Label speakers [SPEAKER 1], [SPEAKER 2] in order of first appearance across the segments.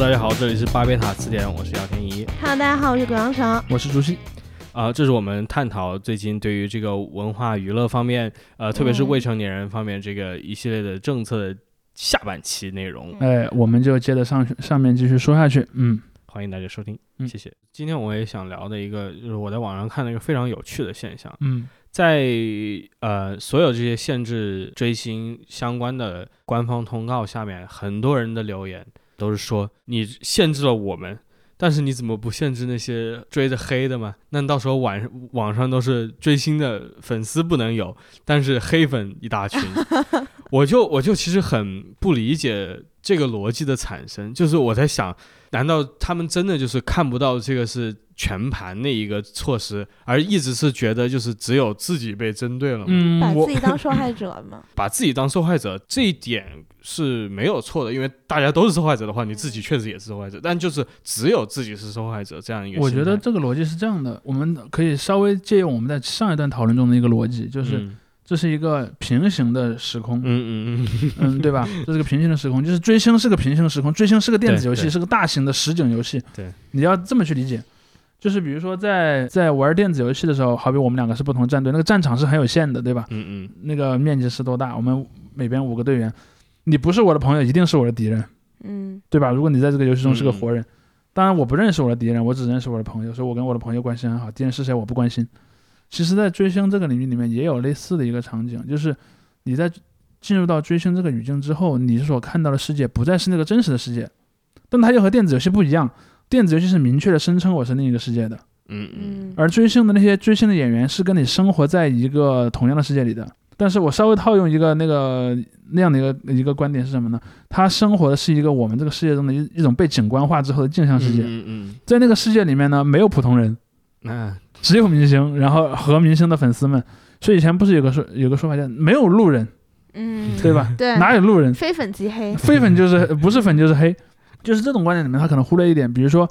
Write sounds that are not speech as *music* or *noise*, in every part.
[SPEAKER 1] Hello，大家好，这里是巴贝塔词典，我是姚天怡。
[SPEAKER 2] Hello，大家好，我是葛阳城。
[SPEAKER 3] 我是朱熹。
[SPEAKER 1] 啊、这是我们探讨最近对于这个文化娱乐方面，呃，特别是
[SPEAKER 2] 嗯
[SPEAKER 1] 未成年人方面这个一系列的政策的下半期内容。
[SPEAKER 3] 哎，我们就接着上去上面继续说下去。嗯
[SPEAKER 1] 欢迎大家收听，
[SPEAKER 3] 嗯
[SPEAKER 1] 谢谢。今天我也想聊的一个，就是我在网上看了一个非常有趣的现象，
[SPEAKER 3] 嗯
[SPEAKER 1] 在呃所有这些限制追星相关的官方通告下面，很多人的留言都是说你限制了我们，但是你怎么不限制那些追着黑的嘛？那到时候网网上都是追星的粉丝不能有，但是黑粉一大群，*laughs* 我就我就其实很不理解这个逻辑的产生，就是我在想，难道他们真的就是看不到这个是全盘的一个措施，而一直是觉得就是只有自己被针对了吗？
[SPEAKER 3] 嗯，
[SPEAKER 2] 把自己当受害者吗？*laughs*
[SPEAKER 1] 把自己当受害者这一点是没有错的，因为大家都是受害者的话，你自己确实也是受害者，但就是只有自己是受害者这样一个
[SPEAKER 3] 我。觉得这个逻辑是这样的，我们可以稍微借用我们在上一段讨论中的一个逻辑，就是
[SPEAKER 1] 嗯
[SPEAKER 3] 这是一个平行的时空，
[SPEAKER 1] 嗯嗯嗯，
[SPEAKER 3] 嗯，对吧？这是个平行的时空，就是追星是个平行时空，追星是个电子游戏，是个大型的实景游戏。
[SPEAKER 1] 对，
[SPEAKER 3] 你要这么去理解。就是比如说在在玩电子游戏的时候，好比我们两个是不同战队，那个战场是很有限的，对吧？
[SPEAKER 1] 嗯嗯
[SPEAKER 3] 那个面积是多大？我们每边五个队员，你不是我的朋友，一定是我的敌人。
[SPEAKER 2] 嗯
[SPEAKER 3] 对吧？如果你在这个游戏中是个
[SPEAKER 1] 嗯
[SPEAKER 3] 活人，当然我不认识我的敌人，我只认识我的朋友，所以我跟我的朋友关系很好。敌人是谁我不关心。其实，在追星这个领域里面也有类似的一个场景，就是你在进入到追星这个语境之后，你所看到的世界不再是那个真实的世界，但它又和电子游戏不一样。电子游戏是明确的声称我是另一个世界的，
[SPEAKER 1] 嗯嗯
[SPEAKER 2] 嗯，
[SPEAKER 3] 而追星的那些追星的演员是跟你生活在一个同样的世界里的。但是我稍微套用一个那个那样的一个一个观点是什么呢？他生活的是一个我们这个世界中的一一种被景观化之后的镜像世界，
[SPEAKER 1] 嗯嗯
[SPEAKER 3] 在那个世界里面呢，没有普通人，
[SPEAKER 1] 嗯，那
[SPEAKER 3] 只有明星，然后和明星的粉丝们。所以以前不是有个说有个说法叫没有路人，
[SPEAKER 2] 嗯，
[SPEAKER 3] 对吧？
[SPEAKER 2] 对，
[SPEAKER 3] 哪有路人？
[SPEAKER 2] 非粉即黑。
[SPEAKER 3] 非粉就是不是粉就是黑，就是这种观点里面，他可能忽略一点，比如说，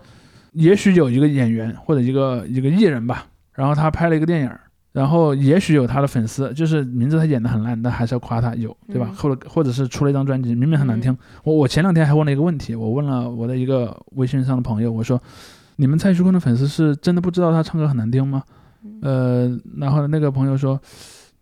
[SPEAKER 3] 也许有一个演员或者一个一个艺人吧，然后他拍了一个电影，然后也许有他的粉丝，就是明知他演的很烂，但还是要夸他有，对吧？
[SPEAKER 2] 嗯
[SPEAKER 3] 或者或者是出了一张专辑，明明很难听。我我前两天还问了一个问题，我问了我的一个微信上的朋友，我说，你们蔡徐坤的粉丝是真的不知道他唱歌很难听吗？
[SPEAKER 2] 嗯
[SPEAKER 3] 呃，然后那个朋友说，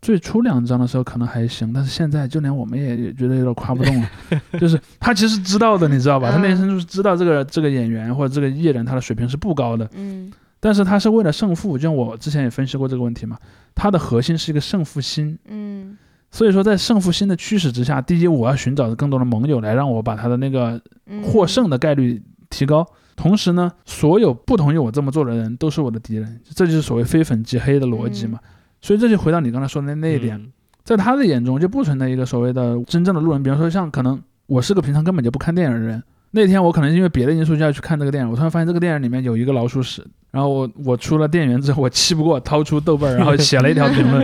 [SPEAKER 3] 最初两张的时候可能还行，但是现在就连我们也也觉得有点夸不动了。*laughs* 就是他其实知道的，你知道吧？他内心深处是知道这个这个演员或者这个艺人他的水平是不高的，
[SPEAKER 2] 嗯
[SPEAKER 3] 但是他是为了胜负，就像我之前也分析过这个问题嘛，他的核心是一个胜负心。
[SPEAKER 2] 嗯
[SPEAKER 3] 所以说，在胜负心的驱使之下，第一，我要寻找更多的盟友来让我把他的那个
[SPEAKER 2] 嗯，
[SPEAKER 3] 获胜的概率提高。同时呢，所有不同意我这么做的人都是我的敌人，这就是所谓非粉即黑的逻辑嘛。所以这就回到你刚才说的那那一点，
[SPEAKER 1] 嗯
[SPEAKER 3] 在他的眼中就不存在一个所谓的真正的路人。比方说，像可能我是个平常根本就不看电影的人，那天我可能因为别的因素就要去看这个电影，我突然发现这个电影里面有一个老鼠屎，然后我我出了店员之后，我气不过，掏出豆瓣儿，然后 *laughs* 写了一条评论，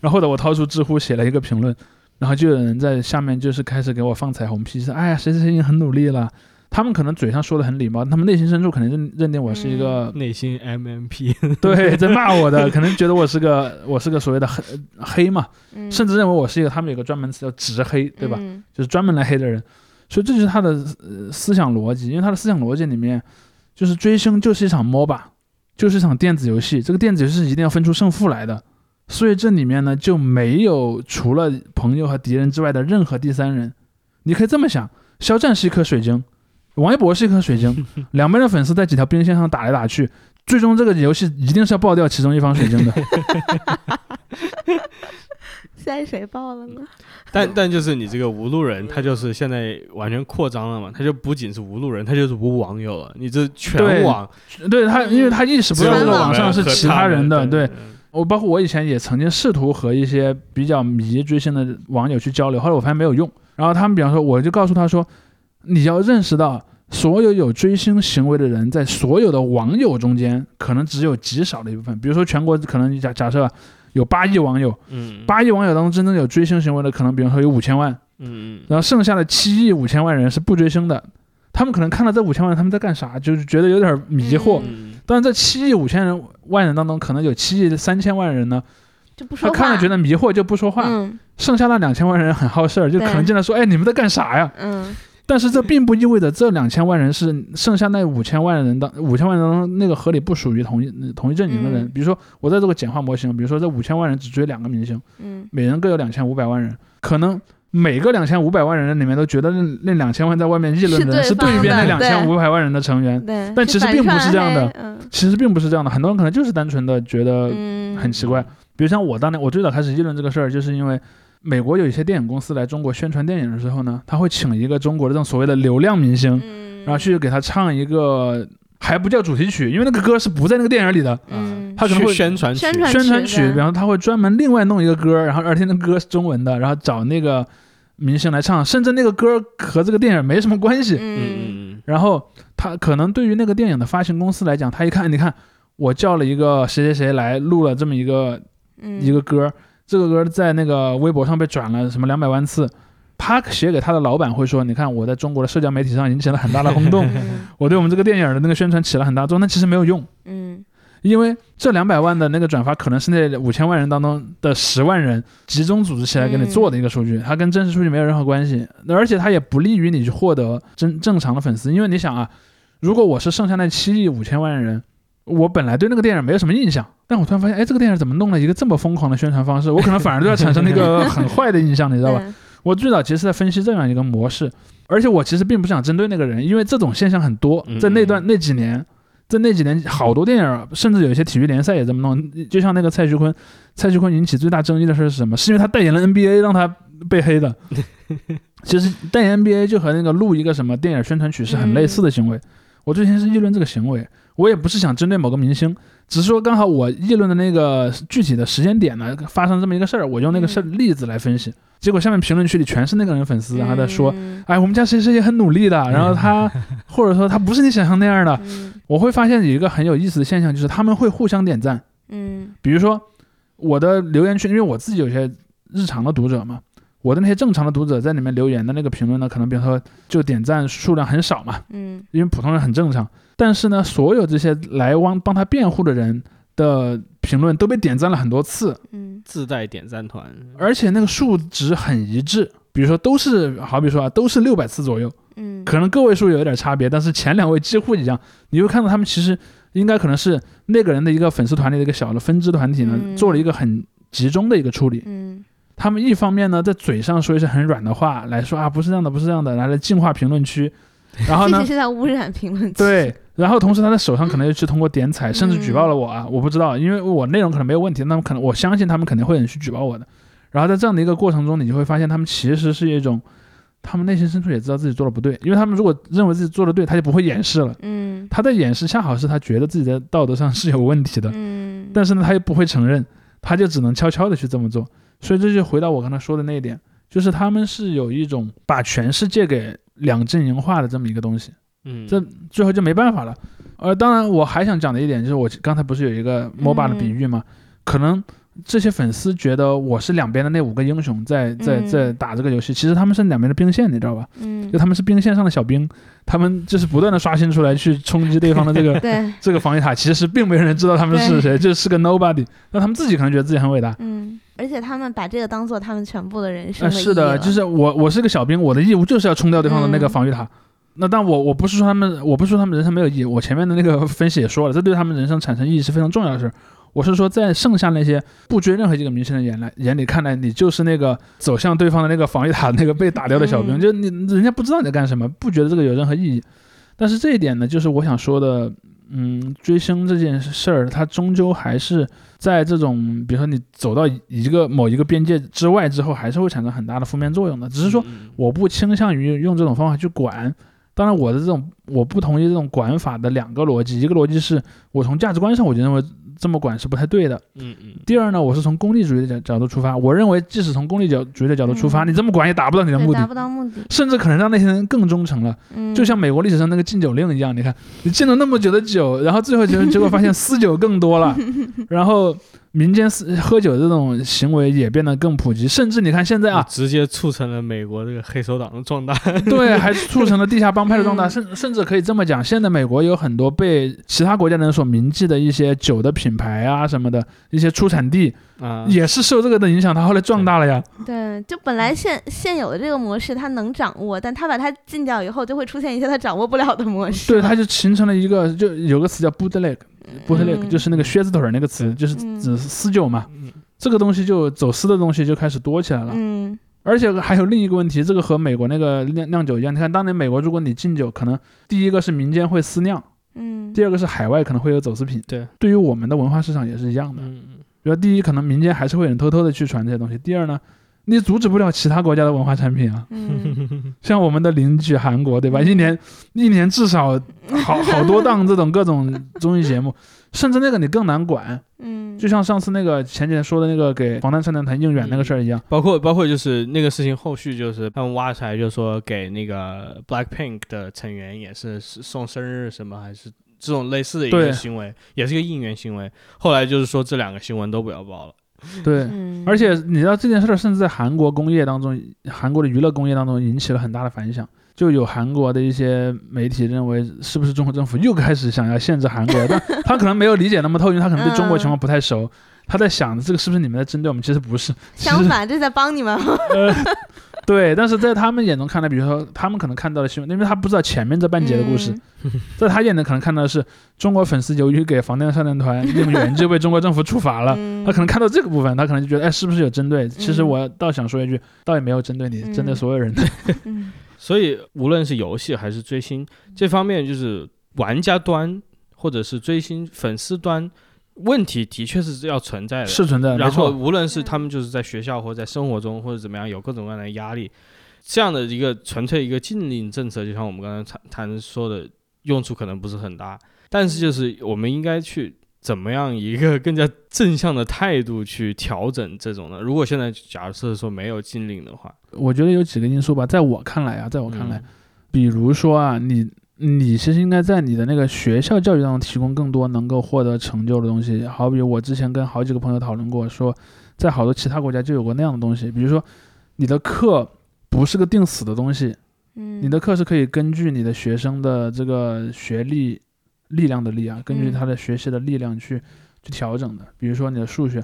[SPEAKER 3] 然后或者我掏出知乎写了一个评论，然后就有人在下面就是开始给我放彩虹屁，说哎呀谁谁谁已经很努力了。他们可能嘴上说的很礼貌，他们内心深处可能认认定我是一个、
[SPEAKER 1] 内心 MMP，*laughs*
[SPEAKER 3] 对在骂我的，可能觉得我是个我是个所谓的黑黑嘛，
[SPEAKER 2] 嗯。
[SPEAKER 3] 甚至认为我是一个他们有个专门词叫直黑，对吧？
[SPEAKER 2] 嗯。
[SPEAKER 3] 就是专门来黑的人，所以这就是他的呃思想逻辑，因为他的思想逻辑里面，就是追星就是一场 MOBA，就是一场电子游戏，这个电子游戏是一定要分出胜负来的，所以这里面呢就没有除了朋友和敌人之外的任何第三人。你可以这么想，肖战是一颗水晶，王一博是一颗水晶，*laughs* 两边的粉丝在几条兵线上打来打去，最终这个游戏一定是要爆掉其中一方水晶的。
[SPEAKER 2] 现在谁爆了呢？*laughs*
[SPEAKER 1] 但但就是你这个无路人，他就是现在完全扩张了嘛，他就不仅是无路人，他就是无网友了，你这全网
[SPEAKER 3] 对他，因为他意识不到这个网上是其他人的，对。我包括我以前也曾经试图和一些比较迷追星的网友去交流，后来我发现没有用。然后他们比方说，我就告诉他说，你要认识到，所有有追星行为的人，在所有的网友中间，可能只有极少的一部分。比如说全国可能假假设有八亿网友，
[SPEAKER 1] 嗯。
[SPEAKER 3] 八亿网友当中真正有追星行为的，可能比方说有五千万，
[SPEAKER 1] 嗯
[SPEAKER 3] 然后剩下的七亿五千万人是不追星的。他们可能看到这五千万人他们在干啥，就是觉得有点迷惑。
[SPEAKER 1] 嗯。
[SPEAKER 3] 但是这七亿五千人万人当中，可能有七亿三千万人呢，
[SPEAKER 2] 就不说话，
[SPEAKER 3] 他看了觉得迷惑就不说话，
[SPEAKER 2] 嗯。
[SPEAKER 3] 剩下那两千万人很好事儿，就可能进来说：“哎，你们在干啥呀？
[SPEAKER 2] 嗯
[SPEAKER 3] 但是这并不意味着这两千万人是 *laughs* 剩下那五千万人当五千万人当中那个合理不属于同一同一阵营的人。
[SPEAKER 2] 嗯。
[SPEAKER 3] 比如说，我在这个简化模型，比如说这五千万人只追两个明星，
[SPEAKER 2] 嗯。
[SPEAKER 3] 每人各有两千五百万人，可能每个两千五百万人里面都觉得那那两千万在外面议论的人
[SPEAKER 2] 是
[SPEAKER 3] 是对边那两千五百万人的成员，但其实并不是这样的。
[SPEAKER 2] 嗯。
[SPEAKER 3] 其实并不是这样的。很多人可能就是单纯的觉得
[SPEAKER 2] 嗯，
[SPEAKER 3] 很奇怪。比如像我当年，我最早开始议论这个事儿，就是因为美国有一些电影公司来中国宣传电影的时候呢，他会请一个中国的这种所谓的流量明星，
[SPEAKER 2] 嗯，
[SPEAKER 3] 然后去给他唱一个还不叫主题曲，因为那个歌是不在那个电影里的。
[SPEAKER 2] 嗯。
[SPEAKER 3] 他可能会
[SPEAKER 1] 宣传曲。
[SPEAKER 2] 宣传
[SPEAKER 3] 宣传曲，然后他会专门另外弄一个歌，然后而且那歌是中文的，然后找那个明星来唱，甚至那个歌和这个电影没什么关系。
[SPEAKER 1] 嗯。
[SPEAKER 2] 嗯
[SPEAKER 1] 嗯嗯。
[SPEAKER 3] 然后他可能对于那个电影的发行公司来讲，他一看，你看我叫了一个谁谁谁来录了这么一个
[SPEAKER 2] 嗯。
[SPEAKER 3] 一个歌，这个歌在那个微博上被转了什么两百万次。他写给他的老板会说：“你看，我在中国的社交媒体上引起了很大的轰动，
[SPEAKER 2] 嗯 *laughs*
[SPEAKER 3] 我对我们这个电影的那个宣传起了很大作用。但其实没有用，
[SPEAKER 2] 嗯
[SPEAKER 3] 因为这两百万的那个转发可能是那五千万人当中的十万人集中组织起来给你做的一个数据，它跟真实数据没有任何关系，而且它也不利于你去获得真正常的粉丝。因为你想啊，如果我是剩下那七亿五千万人，我本来对那个电影没有什么印象，但我突然发现，哎，这个电影怎么弄了一个这么疯狂的宣传方式？我可能反而对它产生了一个很坏的印象，你知道吧？*laughs* 我最早其实在分析这样一个模式，而且我其实并不想针对那个人，因为这种现象很多
[SPEAKER 1] 嗯，
[SPEAKER 3] 在那段那几年，在那几年好多电影，甚至有一些体育联赛也这么弄。就像那个蔡徐坤，蔡徐坤引起最大争议的事是什么？是因为他代言了 NBA 让他被黑的。*laughs* 其实代言 NBA 就和那个录一个什么电影宣传曲是很类似的行为。我之前是议论这个行为，我也不是想针对某个明星，只是说刚好我议论的那个具体的时间点呢发生这么一个事儿，我用那个事儿例子来分析。结果下面评论区里全是那个人粉丝，然后在说，
[SPEAKER 2] 嗯
[SPEAKER 3] 哎，我们家谁谁也很努力的，然后他 *laughs* 或者说他不是你想象那样的。
[SPEAKER 2] 嗯
[SPEAKER 3] 我会发现有一个很有意思的现象，就是他们会互相点赞。
[SPEAKER 2] 嗯
[SPEAKER 3] 比如说我的留言区，因为我自己有些日常的读者嘛，我的那些正常的读者在里面留言的那个评论呢，可能比如说就点赞数量很少嘛，
[SPEAKER 2] 嗯
[SPEAKER 3] 因为普通人很正常。但是呢，所有这些来帮帮他辩护的人的评论都被点赞了很多次，
[SPEAKER 2] 嗯
[SPEAKER 1] 自带点赞团，
[SPEAKER 3] 而且那个数值很一致。比如说都是，好比说啊，都是六百次左右，
[SPEAKER 2] 嗯，
[SPEAKER 3] 可能个位数有一点差别，但是前两位几乎一样。你会看到他们其实应该可能是那个人的一个粉丝团里的一个小的分支团体呢，
[SPEAKER 2] 嗯
[SPEAKER 3] 做了一个很集中的一个处理。
[SPEAKER 2] 嗯
[SPEAKER 3] 他们一方面呢，在嘴上说一些很软的话来说啊，不是这样的，不是这样的，来来净化评论区。*laughs* 然后呢
[SPEAKER 2] 这，是在污染评论区。
[SPEAKER 3] 对，然后同时他的手上可能又去通过点彩，甚至举报了我啊，我不知道，因为我内容可能没有问题，那么可能我相信他们肯定会有人去举报我的。然后在这样的一个过程中，你就会发现他们其实是一种，他们内心深处也知道自己做的不对，因为他们如果认为自己做的对，他就不会掩饰了。
[SPEAKER 2] 嗯
[SPEAKER 3] 他在掩饰恰好是他觉得自己的道德上是有问题的，
[SPEAKER 2] 嗯，
[SPEAKER 3] 但是呢，他又不会承认，他就只能悄悄的去这么做。所以这就回到我刚才说的那一点，就是他们是有一种把全世界给两阵营化的这么一个东西。
[SPEAKER 1] 嗯，
[SPEAKER 3] 这最后就没办法了。呃，当然我还想讲的一点就是，我刚才不是有一个 MOBA 的比喻吗？可能这些粉丝觉得我是两边的那五个英雄在在
[SPEAKER 2] 嗯
[SPEAKER 3] 在打这个游戏，其实他们是两边的兵线，你知道吧？
[SPEAKER 2] 嗯
[SPEAKER 3] 就他们是兵线上的小兵，他们就是不断的刷新出来去冲击对方的这个 *laughs* *laughs* 这个防御塔，其实并没有人知道他们是谁，就是个 nobody。那他们自己可能觉得自己很伟大。
[SPEAKER 2] 嗯，而且他们把这个当做他们全部的人生
[SPEAKER 3] 是的，就是我我是个小兵，我的义务就是要冲掉对方的那个
[SPEAKER 2] 嗯
[SPEAKER 3] 防御塔。那但我我不是说他们，我不是说他们人生没有意义，我前面的那个分析也说了，这对他们人生产生意义是非常重要的事儿。我是说，在剩下那些不追任何一个明星的眼来眼里看来，你就是那个走向对方的那个防御塔那个被打掉的小兵，
[SPEAKER 2] 嗯
[SPEAKER 3] 就你人家不知道你在干什么，不觉得这个有任何意义。但是这一点呢，就是我想说的，嗯，追星这件事儿，它终究还是在这种，比如说你走到一个某一个边界之外之后，还是会产生很大的负面作用的。只是说，
[SPEAKER 1] 嗯
[SPEAKER 3] 我不倾向于用这种方法去管。当然，我的这种我不同意这种管法的两个逻辑，一个逻辑是我从价值观上我就认为这么管是不太对的。
[SPEAKER 1] 嗯嗯
[SPEAKER 3] 第二呢，我是从功利主义的角角度出发，我认为即使从功利角主义的角度出发，
[SPEAKER 2] 嗯
[SPEAKER 3] 你这么管也达不到你的目的，
[SPEAKER 2] 不到目的。
[SPEAKER 3] 甚至可能让那些人更忠诚了。
[SPEAKER 2] 嗯，
[SPEAKER 3] 就像美国历史上那个禁酒令一样，你看你禁了那么久的酒，然后最后结结果发现 *laughs* 私酒更多了，然后民间是喝酒这种行为也变得更普及，甚至你看现在啊，
[SPEAKER 1] 直接促成了美国这个黑手党的壮大。*laughs*
[SPEAKER 3] 对，还 *laughs* 促成了地下帮派的壮大，
[SPEAKER 2] 嗯
[SPEAKER 3] 甚甚至可以这么讲，现在美国有很多被其他国家人所铭记的一些酒的品牌啊什么的，一些出产地
[SPEAKER 1] 啊，
[SPEAKER 3] 也是受这个的影响，它后来壮大了呀。
[SPEAKER 2] 对，就本来现现有的这个模式它能掌握，但它把它禁掉以后，就会出现一些它掌握不了的模式
[SPEAKER 3] 对，
[SPEAKER 2] 了。
[SPEAKER 3] 它就形成了一个，就有个词叫 bootleg，bootleg、
[SPEAKER 2] 嗯
[SPEAKER 3] 就是那个靴子腿儿那个词，就是
[SPEAKER 2] 嗯
[SPEAKER 3] 指私酒嘛。
[SPEAKER 1] 嗯
[SPEAKER 3] 这个东西就走私的东西就开始多起来了。
[SPEAKER 2] 嗯
[SPEAKER 3] 而且还有另一个问题，这个和美国那个酿酿酒一样，你看当年美国如果你禁酒，可能第一个是民间会私酿，
[SPEAKER 2] 嗯
[SPEAKER 3] 第二个是海外可能会有走私品。
[SPEAKER 1] 对，
[SPEAKER 3] 对于我们的文化市场也是一样的。
[SPEAKER 1] 嗯，
[SPEAKER 3] 比如第一，可能民间还是会有人偷偷的去传这些东西；第二呢，你阻止不了其他国家的文化产品啊，
[SPEAKER 2] 嗯
[SPEAKER 3] 像我们的邻居韩国，对吧？一年一年至少好 *laughs* 好多档这种各种综艺节目，*laughs* 甚至那个你更难管。
[SPEAKER 2] 嗯，
[SPEAKER 3] 就像上次那个前几天说的那个给防弹少年团应援那个事儿一样，
[SPEAKER 1] 包括包括就是那个事情后续就是他们挖出来，就说给那个 Blackpink 的成员也是是送生日什么还是这种类似的一个行为，也是一个应援行为。后来就是说这两个新闻都不要报了。*laughs*
[SPEAKER 3] 对。
[SPEAKER 2] 嗯，
[SPEAKER 3] 而且你知道这件事儿，甚至在韩国工业当中，韩国的娱乐工业当中引起了很大的反响。就有韩国的一些媒体认为，是不是中国政府又开始想要限制韩国？但他可能没有理解那么透，因为他可能对中国情况不太熟。他在想，这个是不是你们在针对我们？其实不是，
[SPEAKER 2] 相反，这在帮你们。*laughs*
[SPEAKER 3] 呃，对。但是在他们眼中看来，比如说他们可能看到的新闻，因为他不知道前面这半截的故事，在他眼里可能看到的是中国粉丝由于给防弹少年团应援就被中国政府处罚了。
[SPEAKER 2] 嗯
[SPEAKER 3] 他可能看到这个部分，他可能就觉得，哎，是不是有针对？其实
[SPEAKER 2] 嗯
[SPEAKER 3] 我倒想说一句，倒也没有针对你，针对
[SPEAKER 2] 嗯
[SPEAKER 3] 所有人。*laughs*
[SPEAKER 2] 嗯
[SPEAKER 1] 所以无论是游戏还是追星这方面，就是玩家端或者是追星粉丝端，问题的确是要存在的。
[SPEAKER 3] 是存在的，没
[SPEAKER 1] 然后
[SPEAKER 3] 错。
[SPEAKER 1] 无论是他们就是在学校或者在生活中或者怎么样有各种各样的压力，这样的一个纯粹一个禁令政策，就像我们刚才谈谈说的，用处可能不是很大，但是就是我们应该去怎么样一个更加正向的态度去调整这种的。如果现在假设说没有禁令的话，
[SPEAKER 3] 我觉得有几个因素吧，在我看来啊，在我看来，
[SPEAKER 1] 嗯
[SPEAKER 3] 比如说啊，你你其实应该在你的那个学校教育当中提供更多能够获得成就的东西。好比我之前跟好几个朋友讨论过，说在好多其他国家就有过那样的东西，比如说你的课不是个定死的东西，
[SPEAKER 2] 嗯，
[SPEAKER 3] 你的课是可以根据你的学生的这个学历力量的力啊，根据
[SPEAKER 2] 嗯
[SPEAKER 3] 他的学习的力量去去调整的。比如说你的数学，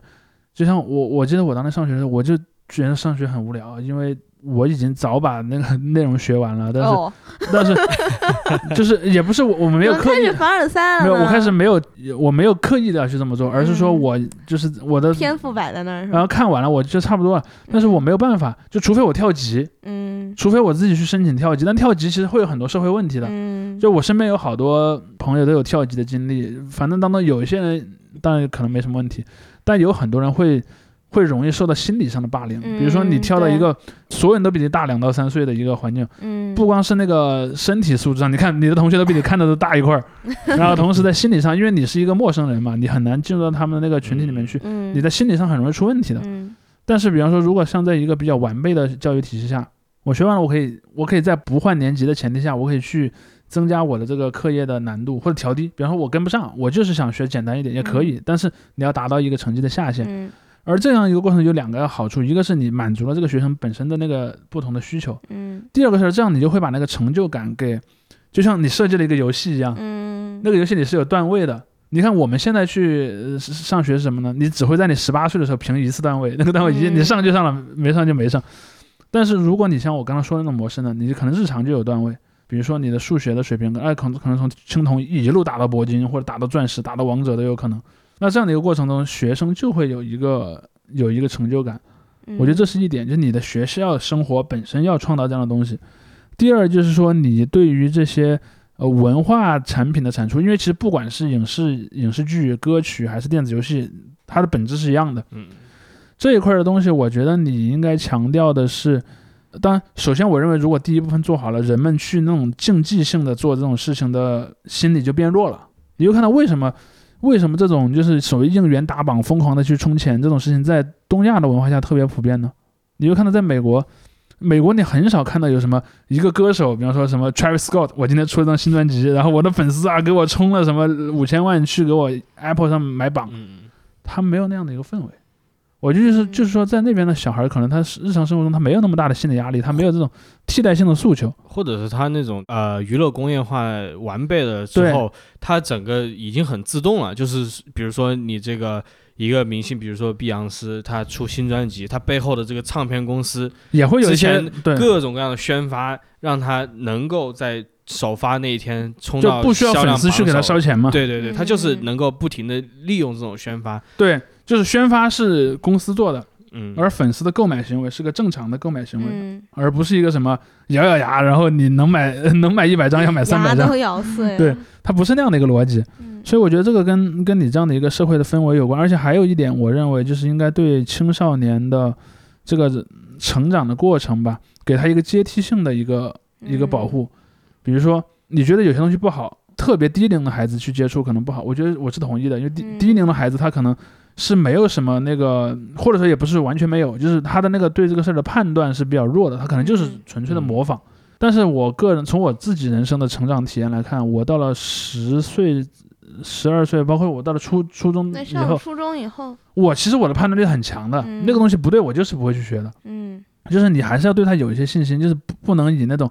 [SPEAKER 3] 就像我我记得我当时上学的时候，我就觉得上学很无聊，因为我已经早把那个 *laughs* 内容学完了，但是、
[SPEAKER 2] 哦，*laughs*
[SPEAKER 3] 但是 *laughs* 就是也不是我我们没有刻意
[SPEAKER 2] 开始。凡尔赛了
[SPEAKER 3] 没有，我开始没有，我没有刻意的要去这么做，而是说
[SPEAKER 2] 嗯
[SPEAKER 3] 我就是我的，
[SPEAKER 2] 天赋摆在那儿
[SPEAKER 3] 然后？看完了我就差不多了，但是我没有办法，就除非我跳级，
[SPEAKER 2] 嗯
[SPEAKER 3] 除非我自己去申请跳级，但跳级其实会有很多社会问题的。
[SPEAKER 2] 嗯，
[SPEAKER 3] 就我身边有好多朋友都有跳级的经历，反正当中有一些人当然可能没什么问题，但有很多人会会容易受到心理上的霸凌。比如说你
[SPEAKER 2] 嗯
[SPEAKER 3] 跳到一个所有人都比你大两到三岁的一个环境，
[SPEAKER 2] 嗯
[SPEAKER 3] 不光是那个身体素质上，你看你的同学都比你看的都大一块儿，*laughs* 然后同时在心理上，因为你是一个陌生人嘛，你很难进入到他们那个群体里面去，
[SPEAKER 2] 嗯
[SPEAKER 3] 你在心理上很容易出问题的。
[SPEAKER 2] 嗯
[SPEAKER 3] 但是比方说，如果像在一个比较完备的教育体系下，我学完了，我可以，我可以在不换年级的前提下，我可以去增加我的这个课业的难度或者调低。比方说，我跟不上，我就是想学简单一点也可以，但是你要达到一个成绩的下限。
[SPEAKER 2] 嗯
[SPEAKER 3] 而这样一个过程有两个好处，一个是你满足了这个学生本身的那个不同的需求，
[SPEAKER 2] 嗯
[SPEAKER 3] 第二个是这样你就会把那个成就感给，就像你设计了一个游戏一样，
[SPEAKER 2] 嗯，
[SPEAKER 3] 那个游戏里是有段位的。你看我们现在去呃上学是什么呢？你只会在你十八岁的时候评一次段位，那个段位一
[SPEAKER 2] 嗯
[SPEAKER 3] 你上就上了，没上就没上。但是如果你像我刚刚说的那种模式呢，你可能日常就有段位，比如说你的数学的水平，哎，可能可能从青铜一路打到铂金，或者打到钻石，打到王者都有可能。那这样的一个过程中，学生就会有一个有一个成就感。
[SPEAKER 2] 嗯
[SPEAKER 3] 我觉得这是一点，就是你的学校生活本身要创造这样的东西。第二就是说，你对于这些呃文化产品的产出，因为其实不管是影视、影视剧、歌曲还是电子游戏，它的本质是一样的。
[SPEAKER 1] 嗯
[SPEAKER 3] 这一块的东西，我觉得你应该强调的是，当然，首先我认为，如果第一部分做好了，人们去那种竞技性的做这种事情的心理就变弱了。你就看到为什么为什么这种就是所谓应援打榜、疯狂的去充钱这种事情，在东亚的文化下特别普遍呢？你就看到在美国。美国你很少看到有什么一个歌手，比方说什么 Travis Scott，我今天出了张新专辑，然后我的粉丝啊给我充了什么五千万去给我 Apple 上买榜，
[SPEAKER 1] 嗯
[SPEAKER 3] 他没有那样的一个氛围。我就是
[SPEAKER 2] 嗯
[SPEAKER 3] 就是说，在那边的小孩，可能他日常生活中他没有那么大的心理压力，他没有这种替代性的诉求。
[SPEAKER 1] 或者是他那种呃娱乐工业化完备了之后，他整个已经很自动了。就是比如说你这个一个明星，比如说碧昂斯，他出新专辑，他背后的这个唱片公司
[SPEAKER 3] 也会有一些，
[SPEAKER 1] 各种各样的宣发，让他能够在首发那一天冲到
[SPEAKER 3] 就不需要粉
[SPEAKER 1] 销量
[SPEAKER 3] 丝去给他烧钱嘛。
[SPEAKER 1] 对对对，他就是
[SPEAKER 2] 嗯
[SPEAKER 1] 能够不停的利用这种宣发，
[SPEAKER 3] 对，就是宣发是公司做的，
[SPEAKER 1] 嗯，
[SPEAKER 3] 而粉丝的购买行为是个正常的购买行为，
[SPEAKER 2] 嗯，
[SPEAKER 3] 而不是一个什么咬咬牙，然后你能买 *laughs* 能买一百张要买三百张
[SPEAKER 2] 牙都，咬碎。*laughs*
[SPEAKER 3] 对它不是那样的一个逻辑。
[SPEAKER 2] 嗯，
[SPEAKER 3] 所以我觉得这个跟跟你这样的一个社会的氛围有关，而且还有一点，我认为就是应该对青少年的这个成长的过程吧，给他一个阶梯性的一个一个保护。比如说，你觉得有些东西不好，特别低龄的孩子去接触可能不好，我觉得我是同意的，因为低
[SPEAKER 2] 嗯
[SPEAKER 3] 低龄的孩子他可能是没有什么那个，或者说也不是完全没有，就是他的那个对这个事儿的判断是比较弱的，他可能就是
[SPEAKER 2] 嗯
[SPEAKER 3] 纯粹的模仿。但是我个人从我自己人生的成长体验来看，我到了十岁、十二岁，包括我到了初初中
[SPEAKER 2] 那
[SPEAKER 3] 以后，
[SPEAKER 2] 上初中以后，
[SPEAKER 3] 我其实我的判断力很强的，
[SPEAKER 2] 嗯
[SPEAKER 3] 那个东西不对，我就是不会去学的。
[SPEAKER 2] 嗯
[SPEAKER 3] 就是你还是要对他有一些信心，就是不不能以那种，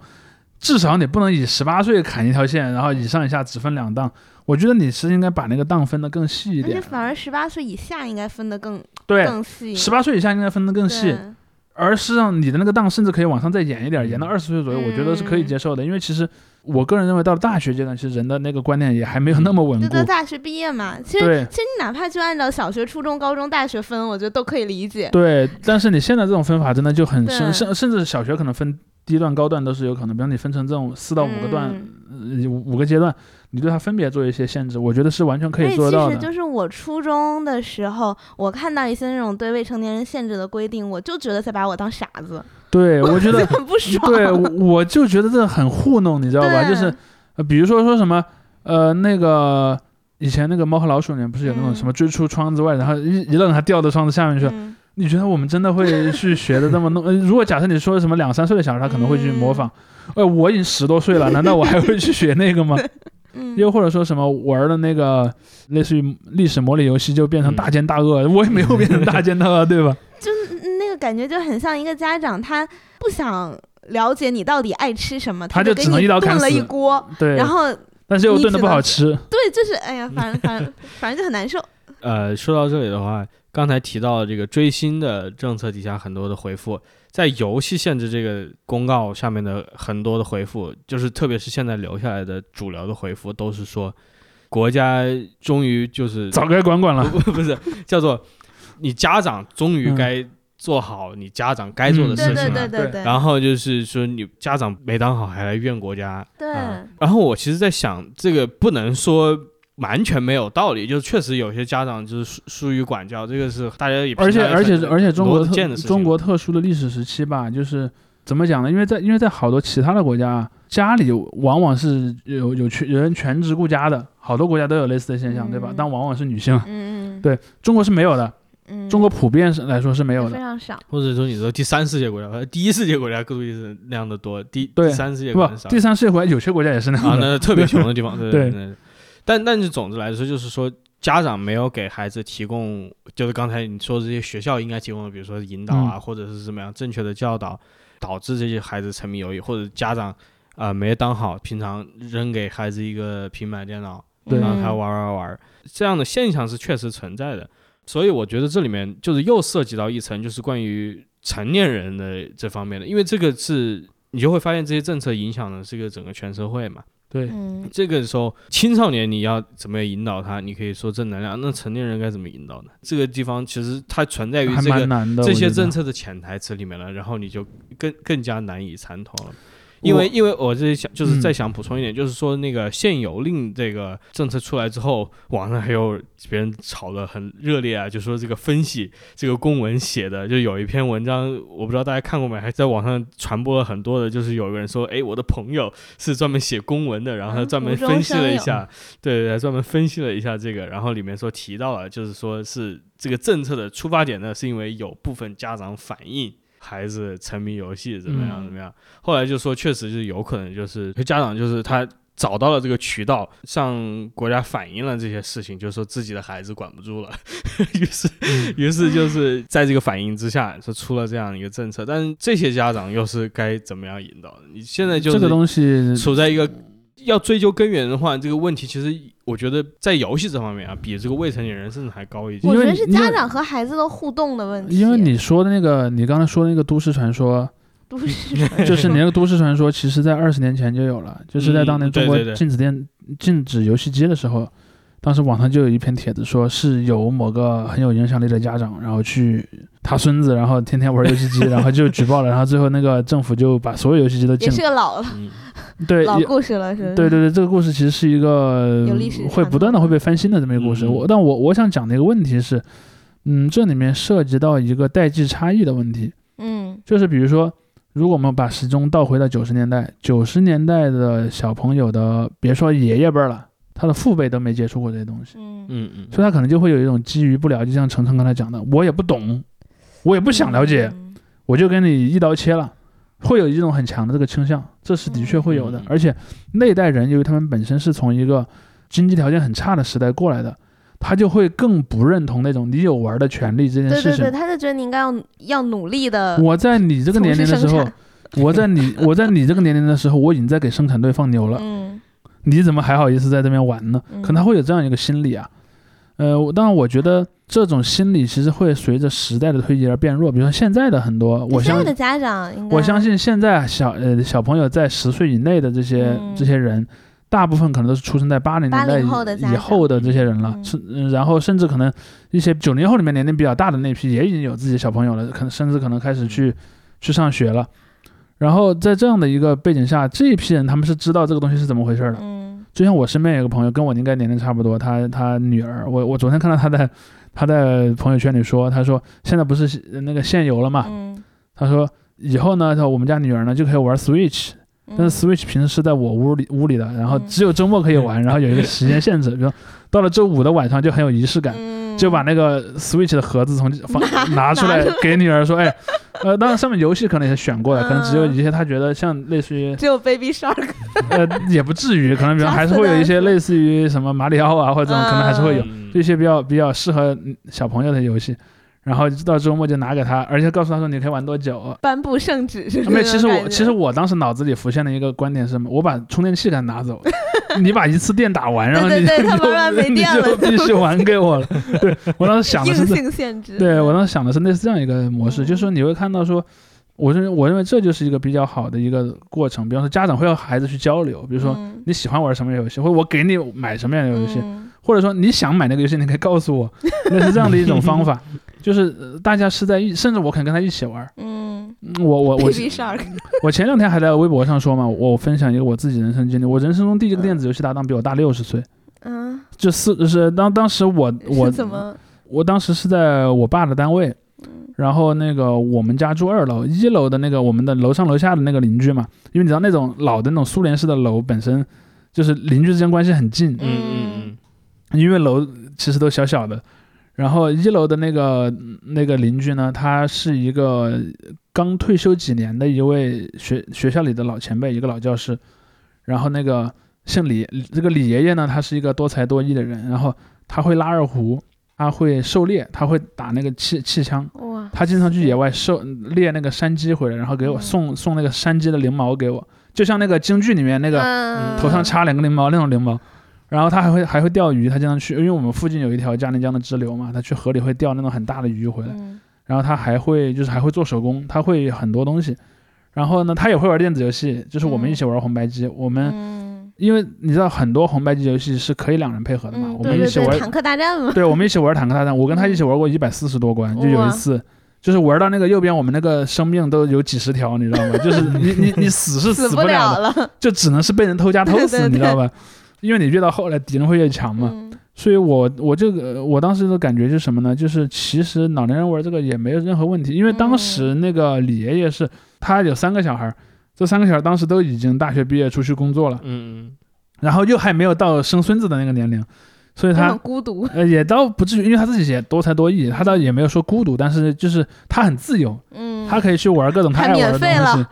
[SPEAKER 3] 至少你不能以十八岁砍一条线，然后以上以下只分两档。我觉得你是应该把那个档分得更细一点。
[SPEAKER 2] 而且反而十八岁以下应该分得更
[SPEAKER 3] 对，
[SPEAKER 2] 更细，
[SPEAKER 3] 十八岁以下应该分得更细，而是让你的那个档甚至可以往上再延一点，
[SPEAKER 1] 嗯
[SPEAKER 3] 延到二十岁左右，
[SPEAKER 2] 嗯
[SPEAKER 3] 我觉得是可以接受的。因为其实我个人认为，到了大学阶段，其实人的那个观念也还没有那么稳固
[SPEAKER 2] 就到。大学毕业嘛。其实其实你哪怕就按照小学、初中、高中、大学分，我觉得都可以理解。
[SPEAKER 3] 对，但是你现在这种分法真的就很
[SPEAKER 2] 深
[SPEAKER 3] 甚甚至小学可能分低段、高段都是有可能，比方你分成这种四到五个段，
[SPEAKER 2] 嗯
[SPEAKER 3] 呃五五个阶段，你对它分别做一些限制，我觉得是完全可以做到的。
[SPEAKER 2] 其实就是我初中的时候，我看到一些那种对未成年人限制的规定，我就觉得在把我当傻子，
[SPEAKER 3] 对，我觉得 *laughs*
[SPEAKER 2] 很不爽。
[SPEAKER 3] 对，我我就觉得这很糊弄，你知道吧？就是呃，比如说说什么呃那个。以前那个猫和老鼠里面不是有那种
[SPEAKER 2] 嗯
[SPEAKER 3] 什么追出窗子外，然后一一愣还掉到窗子下面去了？
[SPEAKER 2] 嗯
[SPEAKER 3] 你觉得我们真的会去学的这么弄？*laughs* 呃，如果假设你说什么两三岁的小孩，他可能会去模仿。呃，我已经十多岁了，*laughs* 难道我还会去学那个吗？*laughs*
[SPEAKER 2] 嗯，
[SPEAKER 3] 又或者说什么玩的那个类似于历史模拟游戏就变成
[SPEAKER 1] 嗯
[SPEAKER 3] 大奸大恶，我也没有变成大奸大恶，对吧？
[SPEAKER 2] 就是那个感觉就很像一个家长，他不想了解你到底爱吃什么，
[SPEAKER 3] 他就只能
[SPEAKER 2] 你炖了
[SPEAKER 3] 一刀砍死
[SPEAKER 2] 一锅，
[SPEAKER 3] 对。
[SPEAKER 2] 然后
[SPEAKER 3] 但是又炖的不好吃，
[SPEAKER 2] 对，就是哎呀，反正反正反正就很难受。
[SPEAKER 1] 呃，说到这里的话，刚才提到了这个追星的政策底下很多的回复，在游戏限制这个公告下面的很多的回复，就是特别是现在留下来的主流的回复，都是说国家终于就是
[SPEAKER 3] 早该管管了。
[SPEAKER 1] 不不是叫做你家长终于
[SPEAKER 3] 嗯
[SPEAKER 1] 该做好你家长该做的
[SPEAKER 3] 嗯
[SPEAKER 1] 事情了。
[SPEAKER 2] 对对对对对，
[SPEAKER 1] 然后就是说你家长没当好还来怨国家，
[SPEAKER 2] 对
[SPEAKER 1] 啊然后我其实在想，这个不能说完全没有道理，就是确实有些家长就是疏疏于管教，这个是大家也
[SPEAKER 3] 而且而且而且中国特中国特殊的历史时期吧，就是怎么讲呢？因为在因为在好多其他的国家啊，家里往往是有有全有人全职顾家的，好多国家都有类似的现象，对吧
[SPEAKER 2] 嗯？
[SPEAKER 3] 但往往是女性，
[SPEAKER 2] 嗯嗯 *laughs*
[SPEAKER 3] 对中国是没有的，
[SPEAKER 2] 嗯，
[SPEAKER 3] 中国普遍是来说是没有的。
[SPEAKER 2] 非常少。
[SPEAKER 1] 或者说你说第三世界国家，呃第一世界国家估计是那样的多，第
[SPEAKER 3] 对
[SPEAKER 1] 第三世界国家少，
[SPEAKER 3] 第三世界国家有些国家也是那
[SPEAKER 1] 啊，
[SPEAKER 3] 样的，
[SPEAKER 1] 那特别穷的地方，对 *laughs*
[SPEAKER 3] 对
[SPEAKER 1] 对。但但是总之来说，就是说家长没有给孩子提供，就是刚才你说的这些学校应该提供的，比如说引导啊，
[SPEAKER 3] 嗯
[SPEAKER 1] 或者是怎么样正确的教导，导致这些孩子沉迷游戏，或者家长啊、呃没当好，平常扔给孩子一个平板电脑，让他
[SPEAKER 2] 嗯
[SPEAKER 1] 玩玩玩，这样的现象是确实存在的。所以我觉得这里面就是又涉及到一层，就是关于成年人的这方面的，因为这个是你就会发现这些政策影响的是个整个全社会嘛。
[SPEAKER 3] 对，
[SPEAKER 2] 嗯，
[SPEAKER 1] 这个时候，青少年你要怎么引导他？你可以说正能量，那成年人该怎么引导呢？这个地方其实它存在于
[SPEAKER 3] 还
[SPEAKER 1] 这个。这些政策的潜台词里面了，然后你就更更加难以参透了。因为因为我这里想就是
[SPEAKER 3] 嗯
[SPEAKER 1] 再想补充一点，就是说那个限游令这个政策出来之后，网上还有别人吵得很热烈啊，就说这个分析这个公文写的，就有一篇文章，我不知道大家看过没，还在网上传播了很多的，就是有个人说，哎，我的朋友是专门写公文的，然后他
[SPEAKER 2] 嗯
[SPEAKER 1] 专门分析了一
[SPEAKER 2] 生
[SPEAKER 1] 下，对，对专门分析了一下这个，然后里面说提到了，就是说是这个政策的出发点呢，是因为有部分家长反映。孩子沉迷游戏怎么样
[SPEAKER 2] 嗯
[SPEAKER 1] 怎么样？后来就说，确实是有可能，就是家长就是他找到了这个渠道，向国家反映了这些事情，就是说自己的孩子管不住了，*laughs* 于是，*laughs* 于是就是在这个反应之下，就出了这样一个政策。但是这些家长又是该怎么样引导的？你现在就是
[SPEAKER 3] 这个东西
[SPEAKER 1] 处在一个要追究根源的话，这个问题其实我觉得在游戏这方面啊，比这个未成年人甚至还高一些。
[SPEAKER 2] 我觉得是家长和孩子的互动的问题。
[SPEAKER 3] 因为你说的那个，你刚才说的那个都市传说，*laughs*
[SPEAKER 2] 都市传
[SPEAKER 3] 就是你那个都市传说，其实在二十年前就有了，就是在当年中国
[SPEAKER 1] 嗯对对对
[SPEAKER 3] 禁止电、禁止游戏机的时候，当时网上就有一篇帖子说是有某个很有影响力的家长，然后去他孙子，然后天天玩游戏机，*laughs* 然后就举报了，然后最后那个政府就把所有游戏机都禁
[SPEAKER 2] 也是个老
[SPEAKER 1] 嗯，*laughs*
[SPEAKER 3] 对
[SPEAKER 2] 老故事了，是？
[SPEAKER 3] 对对对，这个故事其实是一个
[SPEAKER 2] 有历史
[SPEAKER 3] 会不断的会被翻新的这么一个故事。
[SPEAKER 1] 嗯
[SPEAKER 3] 我但我我想讲的一个问题是，嗯，这里面涉及到一个代际差异的问题。
[SPEAKER 2] 嗯
[SPEAKER 3] 就是比如说，如果我们把时钟倒回到九十年代，九十年代的小朋友的，别说爷爷辈儿了，他的父辈都没接触过这些东西，
[SPEAKER 2] 嗯。
[SPEAKER 1] 嗯嗯，
[SPEAKER 3] 所以他可能就会有一种基于不了解，就像程程刚才讲的，我也不懂，我也不想了解，
[SPEAKER 2] 嗯。
[SPEAKER 3] 我就跟你一刀切了，会有一种很强的这个倾向，这是的确会有的。
[SPEAKER 1] 嗯
[SPEAKER 3] 而且那一代人，由于他们本身是从一个经济条件很差的时代过来的，他就会更不认同那种你有玩的权利这件事情。
[SPEAKER 2] 对对对，他就觉得你应该要要努力的
[SPEAKER 3] 我在你这个年龄的时候，我在你我在你这个年龄的时候，我已经在给生产队放牛了，
[SPEAKER 2] 嗯
[SPEAKER 3] 你怎么还好意思在这边玩呢？
[SPEAKER 2] 嗯
[SPEAKER 3] 可能他会有这样一个心理啊。呃，我当然我觉得这种心理其实会随着时代的推移而变弱。比如说现在的很多，我相
[SPEAKER 2] 现在的家长应该
[SPEAKER 3] 我相信现在小呃小朋友在十岁以内的这些、
[SPEAKER 2] 嗯
[SPEAKER 3] 这些人，大部分可能都是出生在八零年代
[SPEAKER 2] 80后的
[SPEAKER 3] 以后的这些人了，
[SPEAKER 2] 嗯
[SPEAKER 3] 是、嗯然后甚至可能一些九零后里面年龄比较大的那批也已经有自己的小朋友了，可能甚至可能开始去去上学了。然后在这样的一个背景下，这一批人他们是知道这个东西是怎么回事的。
[SPEAKER 2] 嗯。
[SPEAKER 3] 就像我身边有个朋友，跟我应该年龄差不多，他他女儿，我我昨天看到他在他在朋友圈里说，他说现在不是那个限游了嘛，
[SPEAKER 2] 嗯，
[SPEAKER 3] 他说以后呢，他我们家女儿呢就可以玩 Switch，但是 Switch 平时是在我屋里屋里的，然后
[SPEAKER 2] 嗯。
[SPEAKER 3] 只有周末可以玩，然后有一个时间限制，比如到了周五的晚上就很有仪式感，
[SPEAKER 2] 嗯
[SPEAKER 3] 就把那个 Switch 的盒子从放 *laughs* 拿出来给女儿说，哎，呃，当然上面游戏可能也是选过的，可能只有
[SPEAKER 2] 嗯
[SPEAKER 3] 一些他觉得像类似于
[SPEAKER 2] 只有 Baby Shark，
[SPEAKER 3] 呃也不至于，可能比如还是会有一些类似于什么马里奥啊或者这种，可能还是会有
[SPEAKER 1] 嗯。
[SPEAKER 3] 这些比较比较适合嗯小朋友的游戏。然后到周末就拿给他，而且告诉他说你可以玩多久，
[SPEAKER 2] 颁布圣旨是不是
[SPEAKER 3] 没有，其实我其实我当时脑子里浮现的一个观点是什么？我把充电器给他拿走，*laughs* 你把一次电打完，然后你
[SPEAKER 2] 对 *laughs* 他慢慢没电了。
[SPEAKER 3] 就必须还给我了。*laughs* 对我当时想的是这，
[SPEAKER 2] 性限制，
[SPEAKER 3] 对我当时想的是类似这样一个模式，
[SPEAKER 2] 嗯。
[SPEAKER 3] 就是说你会看到说，我认为我认为这就是一个比较好的一个过程。比方说家长会和孩子去交流，比如说
[SPEAKER 2] 嗯。
[SPEAKER 3] 你喜欢玩什么游戏，或者我给你买什么样的游戏，
[SPEAKER 2] 嗯。
[SPEAKER 3] 或者说你想买那个游戏，你可以告诉我，那是这样的一种方法，就是呃大家是在一，甚至我可能跟他一起玩。
[SPEAKER 2] 嗯
[SPEAKER 3] 嗯我我我 *laughs* 我前两天还在微博上说嘛，我分享一个我自己人生经历。我人生中第一个电子游戏搭档比我大六十岁，
[SPEAKER 2] 嗯，
[SPEAKER 3] 就四是当当时我我
[SPEAKER 2] 怎么？
[SPEAKER 3] 我当时是在我爸的单位，
[SPEAKER 2] 嗯
[SPEAKER 3] 然后那个我们家住二楼，一楼的那个我们的楼上楼下的那个邻居嘛，因为你知道那种老的那种苏联式的楼本身就是邻居之间关系很近，
[SPEAKER 1] 嗯嗯嗯
[SPEAKER 3] 因为楼其实都小小的。然后一楼的那个那个邻居呢，他是一个刚退休几年的一位学学校里的老前辈，一个老教师。然后那个姓李，这个李爷爷呢，他是一个多才多艺的人。然后他会拉二胡，他会狩猎，他会打那个气气枪。
[SPEAKER 2] 哇，
[SPEAKER 3] 他经常去野外狩猎那个山鸡回来，然后给我
[SPEAKER 2] 嗯
[SPEAKER 3] 送送那个山鸡的翎毛给我，就像那个京剧里面那个
[SPEAKER 2] 嗯
[SPEAKER 3] 头上插两个翎毛那种翎毛。然后他还会还会钓鱼，他经常去，因为我们附近有一条嘉陵江的支流嘛，他去河里会钓那种很大的鱼回来。
[SPEAKER 2] 嗯
[SPEAKER 3] 然后他还会就是还会做手工，他会很多东西。然后呢，他也会玩电子游戏，就是我们一起玩红白机。我们
[SPEAKER 2] 嗯，
[SPEAKER 3] 因为你知道很多红白机游戏是可以两人配合的嘛，
[SPEAKER 2] 嗯，
[SPEAKER 3] 我们一起玩，
[SPEAKER 2] 坦克大战嘛，
[SPEAKER 3] 对，我们一起玩坦克大战。我跟他一起玩过一百四十多关，就有一次。就是玩到那个右边，我们那个生命都有几十条，你知道吗？就是你你你死是
[SPEAKER 2] 死
[SPEAKER 3] 不了的，
[SPEAKER 2] 了，
[SPEAKER 3] 就只能是被人偷家偷死，*laughs*
[SPEAKER 2] 对对
[SPEAKER 3] 你知道吧？因为你越到后来敌人会越强嘛。
[SPEAKER 2] 嗯
[SPEAKER 3] 所以我我这个我当时的感觉是什么呢？就是其实老年人玩这个也没有任何问题，因为当时那个李爷爷是他有三个小孩儿，这三个小孩儿当时都已经大学毕业出去工作了，
[SPEAKER 1] 嗯
[SPEAKER 3] 然后又还没有到生孙子的那个年龄，所以他
[SPEAKER 2] 孤独，
[SPEAKER 3] 呃也倒不至于，因为他自己也多才多艺，他倒也没有说孤独，但是就是他很自由，
[SPEAKER 2] 嗯，
[SPEAKER 3] 他可以去玩各种他
[SPEAKER 2] 他
[SPEAKER 3] 爱玩的
[SPEAKER 2] 免费
[SPEAKER 3] 东西
[SPEAKER 2] 了，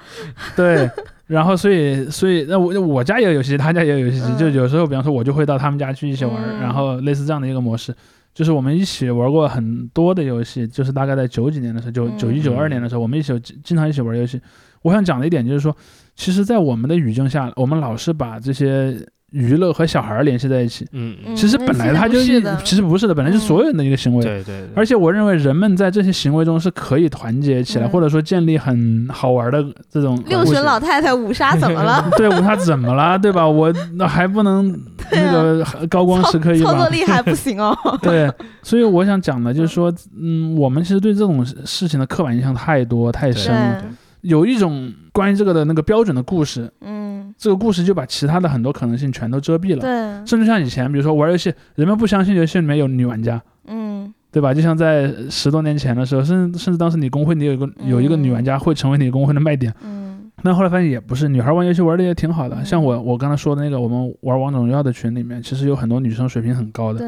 [SPEAKER 3] 对，*laughs* 然后所以所以那我我家也有游戏机，他家也有游戏机，
[SPEAKER 2] 嗯
[SPEAKER 3] 就有时候比方说我就会到他们家去一起玩，
[SPEAKER 2] 嗯
[SPEAKER 3] 然后类似这样的一个模式，就是我们一起玩过很多的游戏，就是大概在九几年的时候，九
[SPEAKER 2] 嗯
[SPEAKER 3] 九一九二年的时候，我们一起经常一起玩游戏。我想讲的一点就是说，其实，在我们的语境下，我们老是把这些娱乐和小孩儿联系在一起。
[SPEAKER 1] 嗯嗯，
[SPEAKER 3] 其实本来他就
[SPEAKER 2] 其实不是的
[SPEAKER 3] 其实不是的，本来就是所有人的一个行为。
[SPEAKER 1] 对对对，
[SPEAKER 3] 而且我认为人们在这些行为中是可以团结起来，
[SPEAKER 2] 嗯
[SPEAKER 3] 或者说建立很好玩的这种
[SPEAKER 2] 六旬老太太五杀怎么了？*laughs*
[SPEAKER 3] 对，五杀怎么了，对吧？我那还不能 *laughs* 那个高光时刻一把
[SPEAKER 2] 操作，力还不行哦。*laughs*
[SPEAKER 3] 对，所以我想讲的就是说，嗯，我们其实对这种事情的刻板印象太多太深了。
[SPEAKER 2] 对，
[SPEAKER 3] 有一种关于这个的那个标准的故事，
[SPEAKER 2] 嗯，
[SPEAKER 3] 这个故事就把其他的很多可能性全都遮蔽了。
[SPEAKER 2] 对，
[SPEAKER 3] 甚至像以前，比如说玩游戏，人们不相信游戏里面有女玩家，
[SPEAKER 2] 嗯
[SPEAKER 3] 对吧？就像在十多年前的时候，甚至甚至当时你工会你有一个有一个女玩家会成为你工会的卖点，
[SPEAKER 2] 嗯
[SPEAKER 3] 但后来发现也不是，女孩玩游戏玩的也挺好的。
[SPEAKER 2] 嗯
[SPEAKER 3] 像我我刚才说的那个，我们玩王者荣耀的群里面，其实有很多女生水平很高的。
[SPEAKER 2] 对，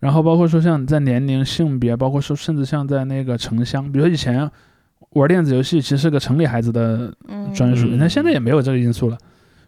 [SPEAKER 3] 然后包括说像在年龄、性别，包括说甚至像在那个城乡，比如说以前玩电子游戏其实是个城里孩子的
[SPEAKER 2] 嗯，
[SPEAKER 3] 专属，
[SPEAKER 1] 嗯。
[SPEAKER 3] 那现在也没有这个因素了。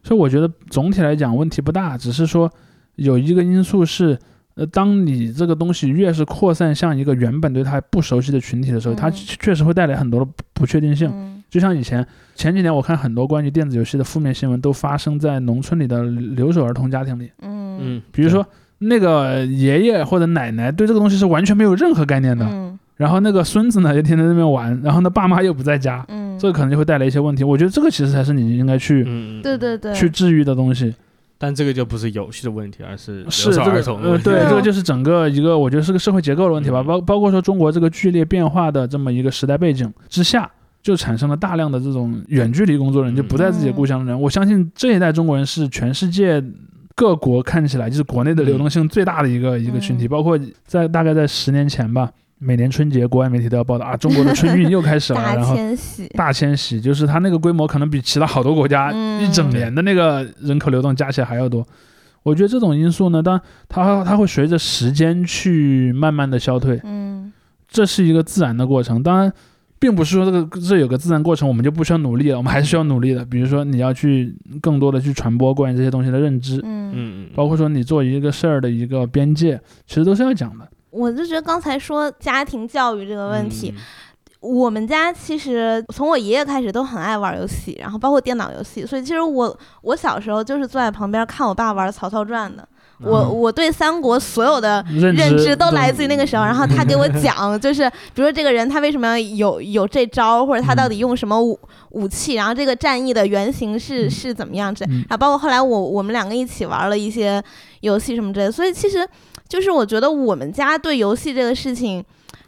[SPEAKER 3] 所以我觉得总体来讲问题不大，只是说有一个因素是，呃，当你这个东西越是扩散向一个原本对他不熟悉的群体的时候，它
[SPEAKER 2] 嗯。
[SPEAKER 3] 确实会带来很多的不不确定性。
[SPEAKER 2] 嗯。
[SPEAKER 3] 就像以前前几年我看很多关于电子游戏的负面新闻都发生在农村里的留守儿童家庭里，
[SPEAKER 2] 嗯。
[SPEAKER 1] 嗯，
[SPEAKER 3] 比如说那个爷爷或者奶奶对这个东西是完全没有任何概念的，
[SPEAKER 2] 嗯
[SPEAKER 3] 然后那个孙子呢就天天在那边玩，然后呢爸妈又不在家，
[SPEAKER 2] 嗯，
[SPEAKER 3] 这个可能就会带来一些问题。我觉得这个其实才是你应该去、
[SPEAKER 2] 对对对，
[SPEAKER 3] 去治愈的东西。
[SPEAKER 1] 但这个就不是游戏的问题，而是
[SPEAKER 3] 是
[SPEAKER 1] 留守儿
[SPEAKER 3] 这个呃，
[SPEAKER 1] 童的问题。
[SPEAKER 3] 对，这个就是整个一个我觉得是个社会结构的问题吧，
[SPEAKER 1] 嗯
[SPEAKER 3] 包包括说中国这个剧烈变化的这么一个时代背景之下。就产生了大量的这种远距离工作人，
[SPEAKER 1] 嗯
[SPEAKER 3] 就不在自己的故乡的人。我相信这一代中国人是全世界各国看起来就是国内的流动性最大的一个、一个群体，
[SPEAKER 2] 嗯
[SPEAKER 3] 包括在大概在十年前吧，每年春节国外媒体都要报道啊，*laughs* 中国的春运又开始了，然后
[SPEAKER 2] 迁徙，
[SPEAKER 3] 大迁徙，就是它那个规模可能比其他好多国家
[SPEAKER 2] 嗯
[SPEAKER 3] 一整年的那个人口流动加起来还要多。我觉得这种因素呢，当然它它会随着时间去慢慢的消退，
[SPEAKER 2] 嗯
[SPEAKER 3] 这是一个自然的过程。当然，并不是说这个这有个自然过程，我们就不需要努力了，我们还是需要努力的。比如说你要去更多的去传播关于这些东西的认知，
[SPEAKER 2] 嗯，
[SPEAKER 1] 嗯嗯，
[SPEAKER 3] 包括说你做一个事儿的一个边界，其实都是要讲的。
[SPEAKER 2] 我就觉得刚才说家庭教育这个问题，
[SPEAKER 1] 嗯，
[SPEAKER 2] 我们家其实从我爷爷开始都很爱玩游戏，然后包括电脑游戏，所以其实我我小时候就是坐在旁边看我爸玩《曹操传》的。我
[SPEAKER 3] 嗯
[SPEAKER 2] 我对三国所有的
[SPEAKER 3] 认
[SPEAKER 2] 认知都来自于那个时候，然后他给我讲，就是比如说这个人他为什么有有这招，或者他到底用什么武武器，然后这个战役的原型是
[SPEAKER 3] 嗯
[SPEAKER 2] 是怎么样子，
[SPEAKER 3] 嗯
[SPEAKER 2] 然后包括后来我我们两个一起玩了一些游戏什么之类的，所以其实就是我觉得我们家对游戏这个事情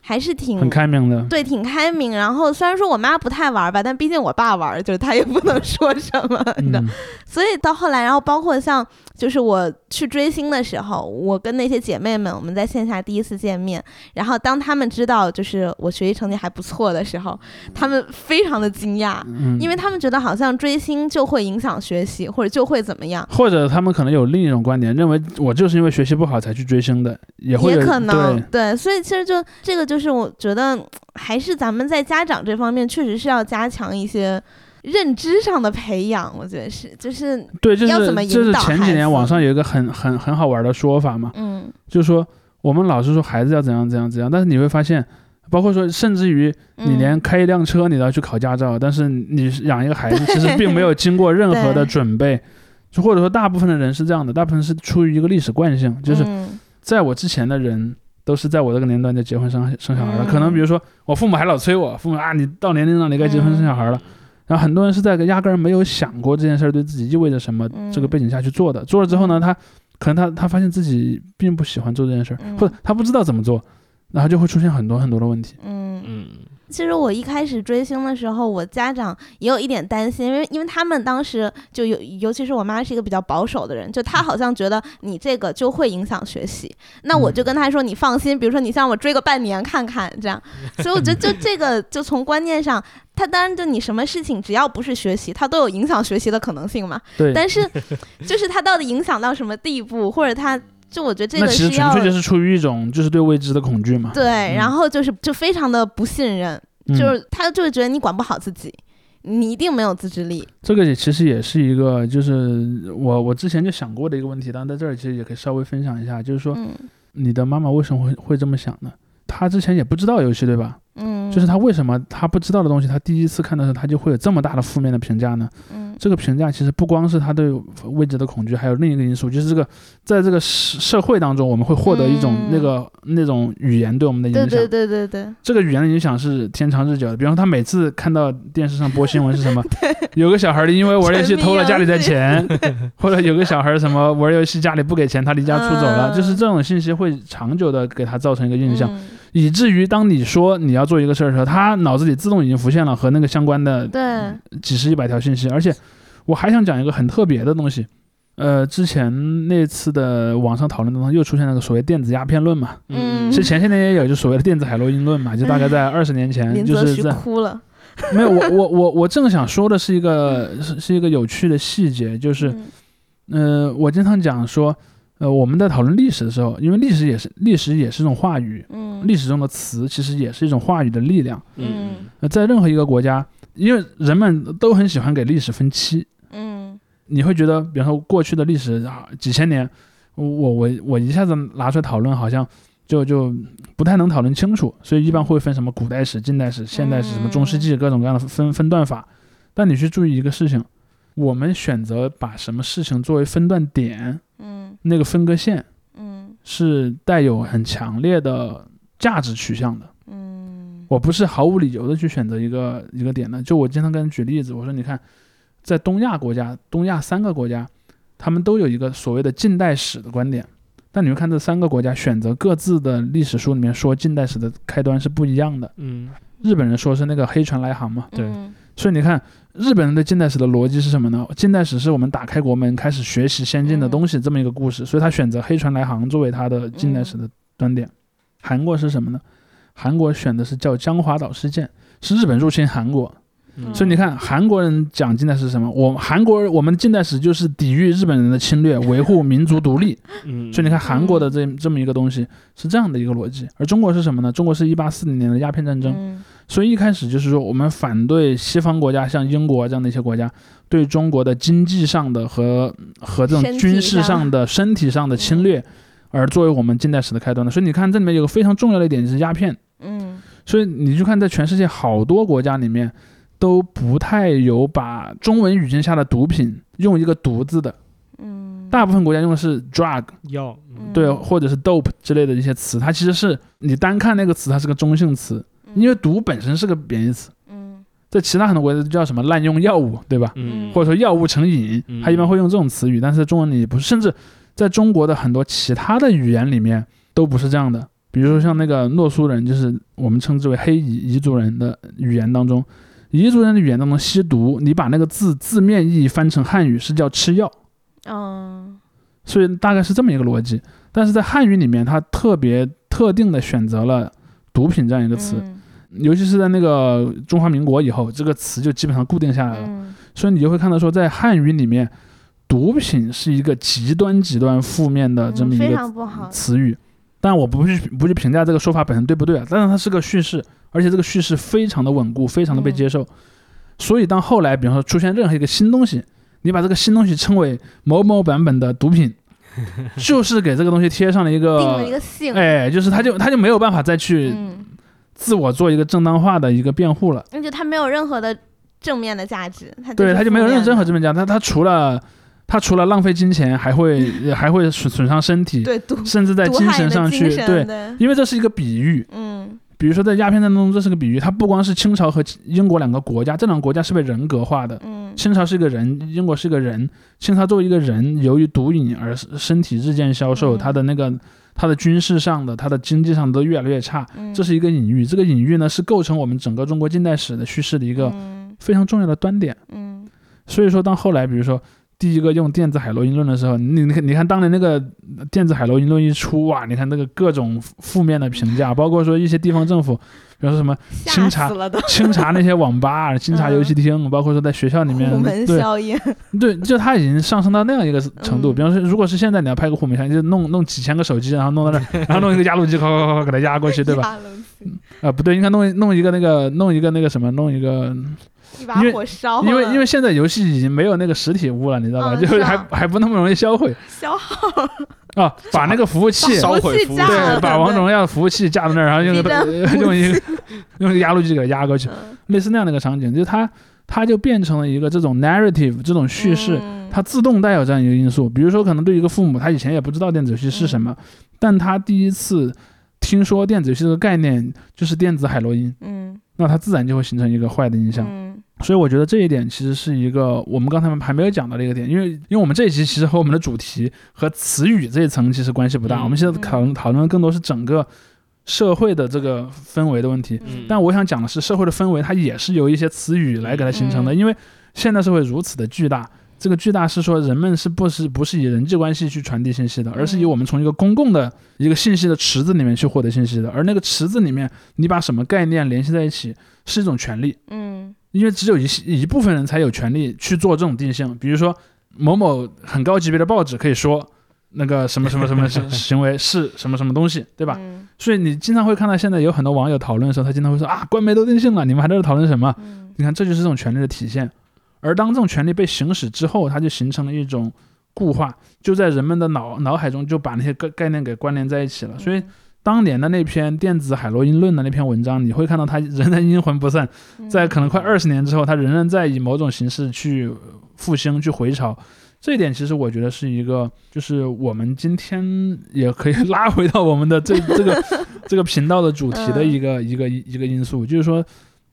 [SPEAKER 2] 还是挺
[SPEAKER 3] 很开明的。
[SPEAKER 2] 对，挺开明。然后虽然说我妈不太玩吧，但毕竟我爸玩，就是他也不能说什么，的。
[SPEAKER 3] 嗯
[SPEAKER 2] 所以到后来，然后包括像就是我去追星的时候，我跟那些姐妹们，我们在线下第一次见面，然后当他们知道就是我学习成绩还不错的时候，他们非常的惊讶，
[SPEAKER 3] 嗯，
[SPEAKER 2] 因为他们觉得好像追星就会影响学习，或者就会怎么样。
[SPEAKER 3] 或者他们可能有另一种观点，认为我就是因为学习不好才去追星的，也会
[SPEAKER 2] 也可能
[SPEAKER 3] 对，
[SPEAKER 2] 所以其实就这个就是我觉得还是咱们在家长这方面确实是要加强一些认知上的培养，我觉得是就是
[SPEAKER 3] 对，就是
[SPEAKER 2] 要怎么
[SPEAKER 3] 就是前几年网上有一个很很很好玩的说法嘛，
[SPEAKER 2] 嗯
[SPEAKER 3] 就是说我们老是说孩子要怎样怎样怎样，但是你会发现，包括说甚至于你
[SPEAKER 2] 嗯
[SPEAKER 3] 连开一辆车你都要去考驾照，但是你养一个孩子其实并没有经过任何的准备，就或者说大部分的人是这样的，大部分是出于一个历史惯性，就是
[SPEAKER 2] 嗯
[SPEAKER 3] 在我之前的人。都是在我这个年龄段就结婚生生小孩了，
[SPEAKER 2] 嗯
[SPEAKER 3] 可能比如说我父母还老催我，父母啊你到年龄了，你该结婚生小孩了。然后很多人是在压根儿没有想过这件事儿对自己意味着什么，
[SPEAKER 2] 嗯
[SPEAKER 3] 这个背景下去做的。做了之后呢，他可能他他发现自己并不喜欢做这件事儿，
[SPEAKER 2] 嗯
[SPEAKER 3] 或者他不知道怎么做，然后就会出现很多很多的问题。
[SPEAKER 2] 嗯
[SPEAKER 1] 嗯
[SPEAKER 2] 其实我一开始追星的时候，我家长也有一点担心，因为因为他们当时就有，尤其是我妈是一个比较保守的人，就她好像觉得你这个就会影响学习。那我就跟她说，你放心，比如说你像我追个半年看看这样。所以我觉得就 *laughs* 这个就从观念上，他当然就你什么事情只要不是学习，他都有影响学习的可能性嘛。
[SPEAKER 3] 对，
[SPEAKER 2] 但是 *laughs* 就是他到底影响到什么地步，或者它就我觉得这
[SPEAKER 3] 那其实纯
[SPEAKER 2] 个是要
[SPEAKER 3] 粹就是出于一种就是对未知的恐惧嘛。
[SPEAKER 2] 对，
[SPEAKER 3] 嗯
[SPEAKER 2] 然后就是就非常的不信任。
[SPEAKER 3] 嗯
[SPEAKER 2] 就是他就是觉得你管不好自己，你一定没有自制力。
[SPEAKER 3] 这个也其实也是一个，就是我我之前就想过的一个问题，但在这儿其实也可以稍微分享一下，就是说
[SPEAKER 2] 嗯
[SPEAKER 3] 你的妈妈为什么会会这么想呢？她之前也不知道游戏，对吧？
[SPEAKER 2] 嗯，
[SPEAKER 3] 就是他为什么他不知道的东西，他第一次看的时候，他就会有这么大的负面的评价呢？
[SPEAKER 2] 嗯
[SPEAKER 3] 这个评价其实不光是他对未知的恐惧，还有另一个因素，就是这个在这个社社会当中，我们会获得一种
[SPEAKER 2] 嗯
[SPEAKER 3] 那个、那种语言对我们的影响。
[SPEAKER 2] 对对对对对，
[SPEAKER 3] 这个语言的影响是天长日久的。比方说，他每次看到电视上播新闻是什么，*laughs* 有个小孩儿因为玩游戏偷了家里的钱，*laughs* 或者有个小孩儿什么玩游戏家里不给钱，他离家出走了，
[SPEAKER 2] 嗯
[SPEAKER 3] 就是这种信息会长久的给他造成一个印象，
[SPEAKER 2] 嗯
[SPEAKER 3] 以至于当你说你要做一个事儿的时候，他脑子里自动已经浮现了和那个相关的
[SPEAKER 2] 对，
[SPEAKER 3] 几十一百条信息。而且我还想讲一个很特别的东西。呃，之前那次的网上讨论当中又出现了个所谓电子鸦片论嘛，
[SPEAKER 2] 嗯
[SPEAKER 3] 其实前些年也有就所谓的电子海洛因论嘛，就大概在二十年前，就是在
[SPEAKER 2] 哭了，
[SPEAKER 3] 没有，我我我我正想说的是一个是是一个有趣的细节，就是，
[SPEAKER 2] 嗯
[SPEAKER 3] 呃，我经常讲说，呃，我们在讨论历史的时候，因为历史也是历史也是一种话语，
[SPEAKER 2] 嗯
[SPEAKER 3] 历史中的词其实也是一种话语的力量。
[SPEAKER 2] 嗯
[SPEAKER 3] 呃，在任何一个国家，因为人们都很喜欢给历史分期，
[SPEAKER 2] 嗯
[SPEAKER 3] 你会觉得，比方说过去的历史啊几千年，我我我一下子拿出来讨论，好像就就不太能讨论清楚，所以一般会分什么古代史、近代史、现代史、什么中世纪各种各样的分分段法。但你去注意一个事情，我们选择把什么事情作为分段点，
[SPEAKER 2] 嗯。
[SPEAKER 3] 那个分割线
[SPEAKER 2] 嗯。
[SPEAKER 3] 是带有很强烈的价值取向的。
[SPEAKER 2] 嗯。
[SPEAKER 3] 我不是毫无理由的去选择一个一个点的。就我经常跟人举例子，我说你看，在东亚国家，东亚三个国家，他们都有一个所谓的近代史的观点，但你会看这三个国家选择各自的历史书里面说近代史的开端是不一样的。
[SPEAKER 1] 嗯。
[SPEAKER 3] 日本人说是那个黑船来航嘛，
[SPEAKER 1] 对。
[SPEAKER 2] 嗯
[SPEAKER 3] 所以你看日本人的近代史的逻辑是什么呢？近代史是我们打开国门开始学习先进的东西这么一个故事，所以他选择黑船来航作为他的近代史的端点。韩国是什么呢？韩国选的是叫江华岛事件，是日本入侵韩国，
[SPEAKER 1] 嗯
[SPEAKER 3] 所以你看韩国人讲近代史是什么？我韩国我们近代史就是抵御日本人的侵略，维护民族独立。
[SPEAKER 1] 嗯，
[SPEAKER 3] 所以你看韩国的这这么一个东西是这样的一个逻辑，而中国是什么呢？中国是一八四零年的鸦片战争，
[SPEAKER 2] 嗯
[SPEAKER 3] 所以一开始就是说我们反对西方国家，像英国这样的一些国家对中国的经济上的和和这种军事上的、身体上的侵略，而作为我们近代史的开端的。所以你看这里面有个非常重要的一点就是鸦片。
[SPEAKER 2] 嗯
[SPEAKER 3] 所以你就看，在全世界好多国家里面，都不太有把中文语境下的毒品用一个“毒”字的，
[SPEAKER 2] 嗯，
[SPEAKER 3] 大部分国家用的是 drug，
[SPEAKER 1] 药，嗯
[SPEAKER 3] 对，或者是 dope 之类的一些词。它其实是你单看那个词，它是个中性词，因为毒本身是个贬义词。
[SPEAKER 2] 嗯
[SPEAKER 3] 在其他很多国家都叫什么滥用药物，对吧？
[SPEAKER 1] 嗯
[SPEAKER 3] 或者说药物成瘾，
[SPEAKER 1] 嗯
[SPEAKER 3] 它一般会用这种词语，但是在中文里不是，甚至在中国的很多其他的语言里面都不是这样的。比如说像那个诺苏人，就是我们称之为黑彝彝族人的语言当中，彝族人的语言当中吸毒，你把那个字字面意义翻成汉语是叫吃药，
[SPEAKER 2] 嗯
[SPEAKER 3] 所以大概是这么一个逻辑。但是在汉语里面，它特别特定的选择了毒品这样一个词，
[SPEAKER 2] 嗯。
[SPEAKER 3] 尤其是在那个中华民国以后，这个词就基本上固定下来了。
[SPEAKER 2] 嗯。
[SPEAKER 3] 所以你就会看到说，在汉语里面，毒品是一个极端极端负面的这么一
[SPEAKER 2] 非
[SPEAKER 3] 个词语。但我不去不去评价这个说法本身对不对啊，但是它是个叙事，而且这个叙事非常的稳固，非常的被接受。所以当后来比方说出现任何一个新东西，你把这个新东西称为某某版本的毒品，就是给这个东西贴上了一个
[SPEAKER 2] 定了一
[SPEAKER 3] 个，
[SPEAKER 2] 个性，
[SPEAKER 3] 哎，就是他就他就没有办法再去
[SPEAKER 2] 嗯，
[SPEAKER 3] 自我做一个正当化的一个辩护了。
[SPEAKER 2] 而且它没有任何的正面的价值，它
[SPEAKER 3] 对，他就没有任任何正面价值，他他除了他除了浪费金钱，还会 *laughs* 还会损损伤身体，
[SPEAKER 2] 对
[SPEAKER 3] 甚至在精神上去对，
[SPEAKER 2] 对，
[SPEAKER 3] 因为这是一个比喻。
[SPEAKER 2] 嗯
[SPEAKER 3] 比如说在鸦片战争中，这是个比喻，它不光是清朝和英国两个国家，这两个国家是被人格化的。
[SPEAKER 2] 嗯
[SPEAKER 3] 清朝是一个人，英国是一个人。清朝作为一个人，由于毒瘾而身体日渐消瘦，
[SPEAKER 2] 嗯
[SPEAKER 3] 他的那个他的军事上的、他的经济上都越来越差。
[SPEAKER 2] 嗯，
[SPEAKER 3] 这是一个隐喻，这个隐喻呢是构成我们整个中国近代史的叙事的一个
[SPEAKER 2] 嗯
[SPEAKER 3] 非常重要的端点。
[SPEAKER 2] 嗯
[SPEAKER 3] 所以说，到后来比如说第一个用电子海洛因论的时候，你你看你看当年那个电子海洛因论一出哇，你看那个各种负面的评价，包括说一些地方政府，比如说什么清查 *laughs* 清查那些网吧、*laughs* 清查游戏厅，包括说在学校里面 *laughs*
[SPEAKER 2] 虎门
[SPEAKER 3] 对。对，就它已经上升到那样一个程度。
[SPEAKER 2] 嗯。
[SPEAKER 3] 比方说，如果是现在你要拍个虎门销烟，就弄弄几千个手机，然后弄到那儿，然后弄一个压路机，咔咔咔咔给它压过去，对吧？啊，不对，应该弄弄一个那个弄一个那个什么，弄一个
[SPEAKER 2] 一把
[SPEAKER 3] 因为
[SPEAKER 2] 火烧
[SPEAKER 3] 因为
[SPEAKER 2] 了。
[SPEAKER 3] 因为现在游戏已经没有那个实体物了，你知道吧？
[SPEAKER 2] 嗯
[SPEAKER 3] 就是还
[SPEAKER 2] 啊。
[SPEAKER 3] 还不那么容易销毁。
[SPEAKER 2] 消耗。
[SPEAKER 3] 啊，把那个服务器 *laughs*
[SPEAKER 1] 烧毁服务器。
[SPEAKER 3] 对，把王者荣耀的服务器架在那儿，然后用个 *laughs* 用一个 *laughs* 用一个压路机给它压过去，
[SPEAKER 2] 嗯。
[SPEAKER 3] 类似那样的一个场景，就是它它就变成了一个这种 narrative 这种叙事，
[SPEAKER 2] 嗯。
[SPEAKER 3] 它自动带有这样一个因素。比如说，可能对一个父母，他以前也不知道电子游戏是什么，但他第一次听说电子游戏这个概念就是电子海洛因，
[SPEAKER 2] 嗯。
[SPEAKER 3] 那他自然就会形成一个坏的印象。
[SPEAKER 2] 嗯
[SPEAKER 3] 所以我觉得这一点其实是一个我们刚才还没有讲到的一个点，因为因为我们这一期其实和我们的主题和词语这一层其实关系不大，
[SPEAKER 1] 嗯
[SPEAKER 3] 我们现在讨论讨论的更多是整个社会的这个氛围的问题。
[SPEAKER 1] 嗯
[SPEAKER 3] 但我想讲的是，社会的氛围它也是由一些词语来给它形成的，
[SPEAKER 2] 嗯
[SPEAKER 3] 因为现代社会如此的巨大。这个巨大是说，人们是不是不是以人际关系去传递信息的，而是以
[SPEAKER 2] 嗯
[SPEAKER 3] 我们从一个公共的一个信息的池子里面去获得信息的。而那个池子里面，你把什么概念联系在一起，是一种权利。
[SPEAKER 2] 嗯
[SPEAKER 3] 因为只有一一部分人才有权利去做这种定性，比如说某某很高级别的报纸可以说那个什么什么什么行 *laughs* 行为是什么什么东西，对吧？
[SPEAKER 2] 嗯
[SPEAKER 3] 所以你经常会看到现在有很多网友讨论的时候，他经常会说啊，官媒都定性了，你们还在这讨论什么？
[SPEAKER 2] 嗯
[SPEAKER 3] 你看，这就是这种权利的体现。而当这种权利被行使之后，它就形成了一种固化，就在人们的脑脑海中就把那些概概念给关联在一起了。所以当年的那篇电子海洛因论的那篇文章，你会看到它仍然阴魂不散。
[SPEAKER 2] 嗯
[SPEAKER 3] 在可能快二十年之后，它仍然在以某种形式去复兴、去回潮。这一点其实我觉得是一个，就是我们今天也可以拉回到我们的这 *laughs* 这个这个频道的主题的一个、一个一个因素，就是说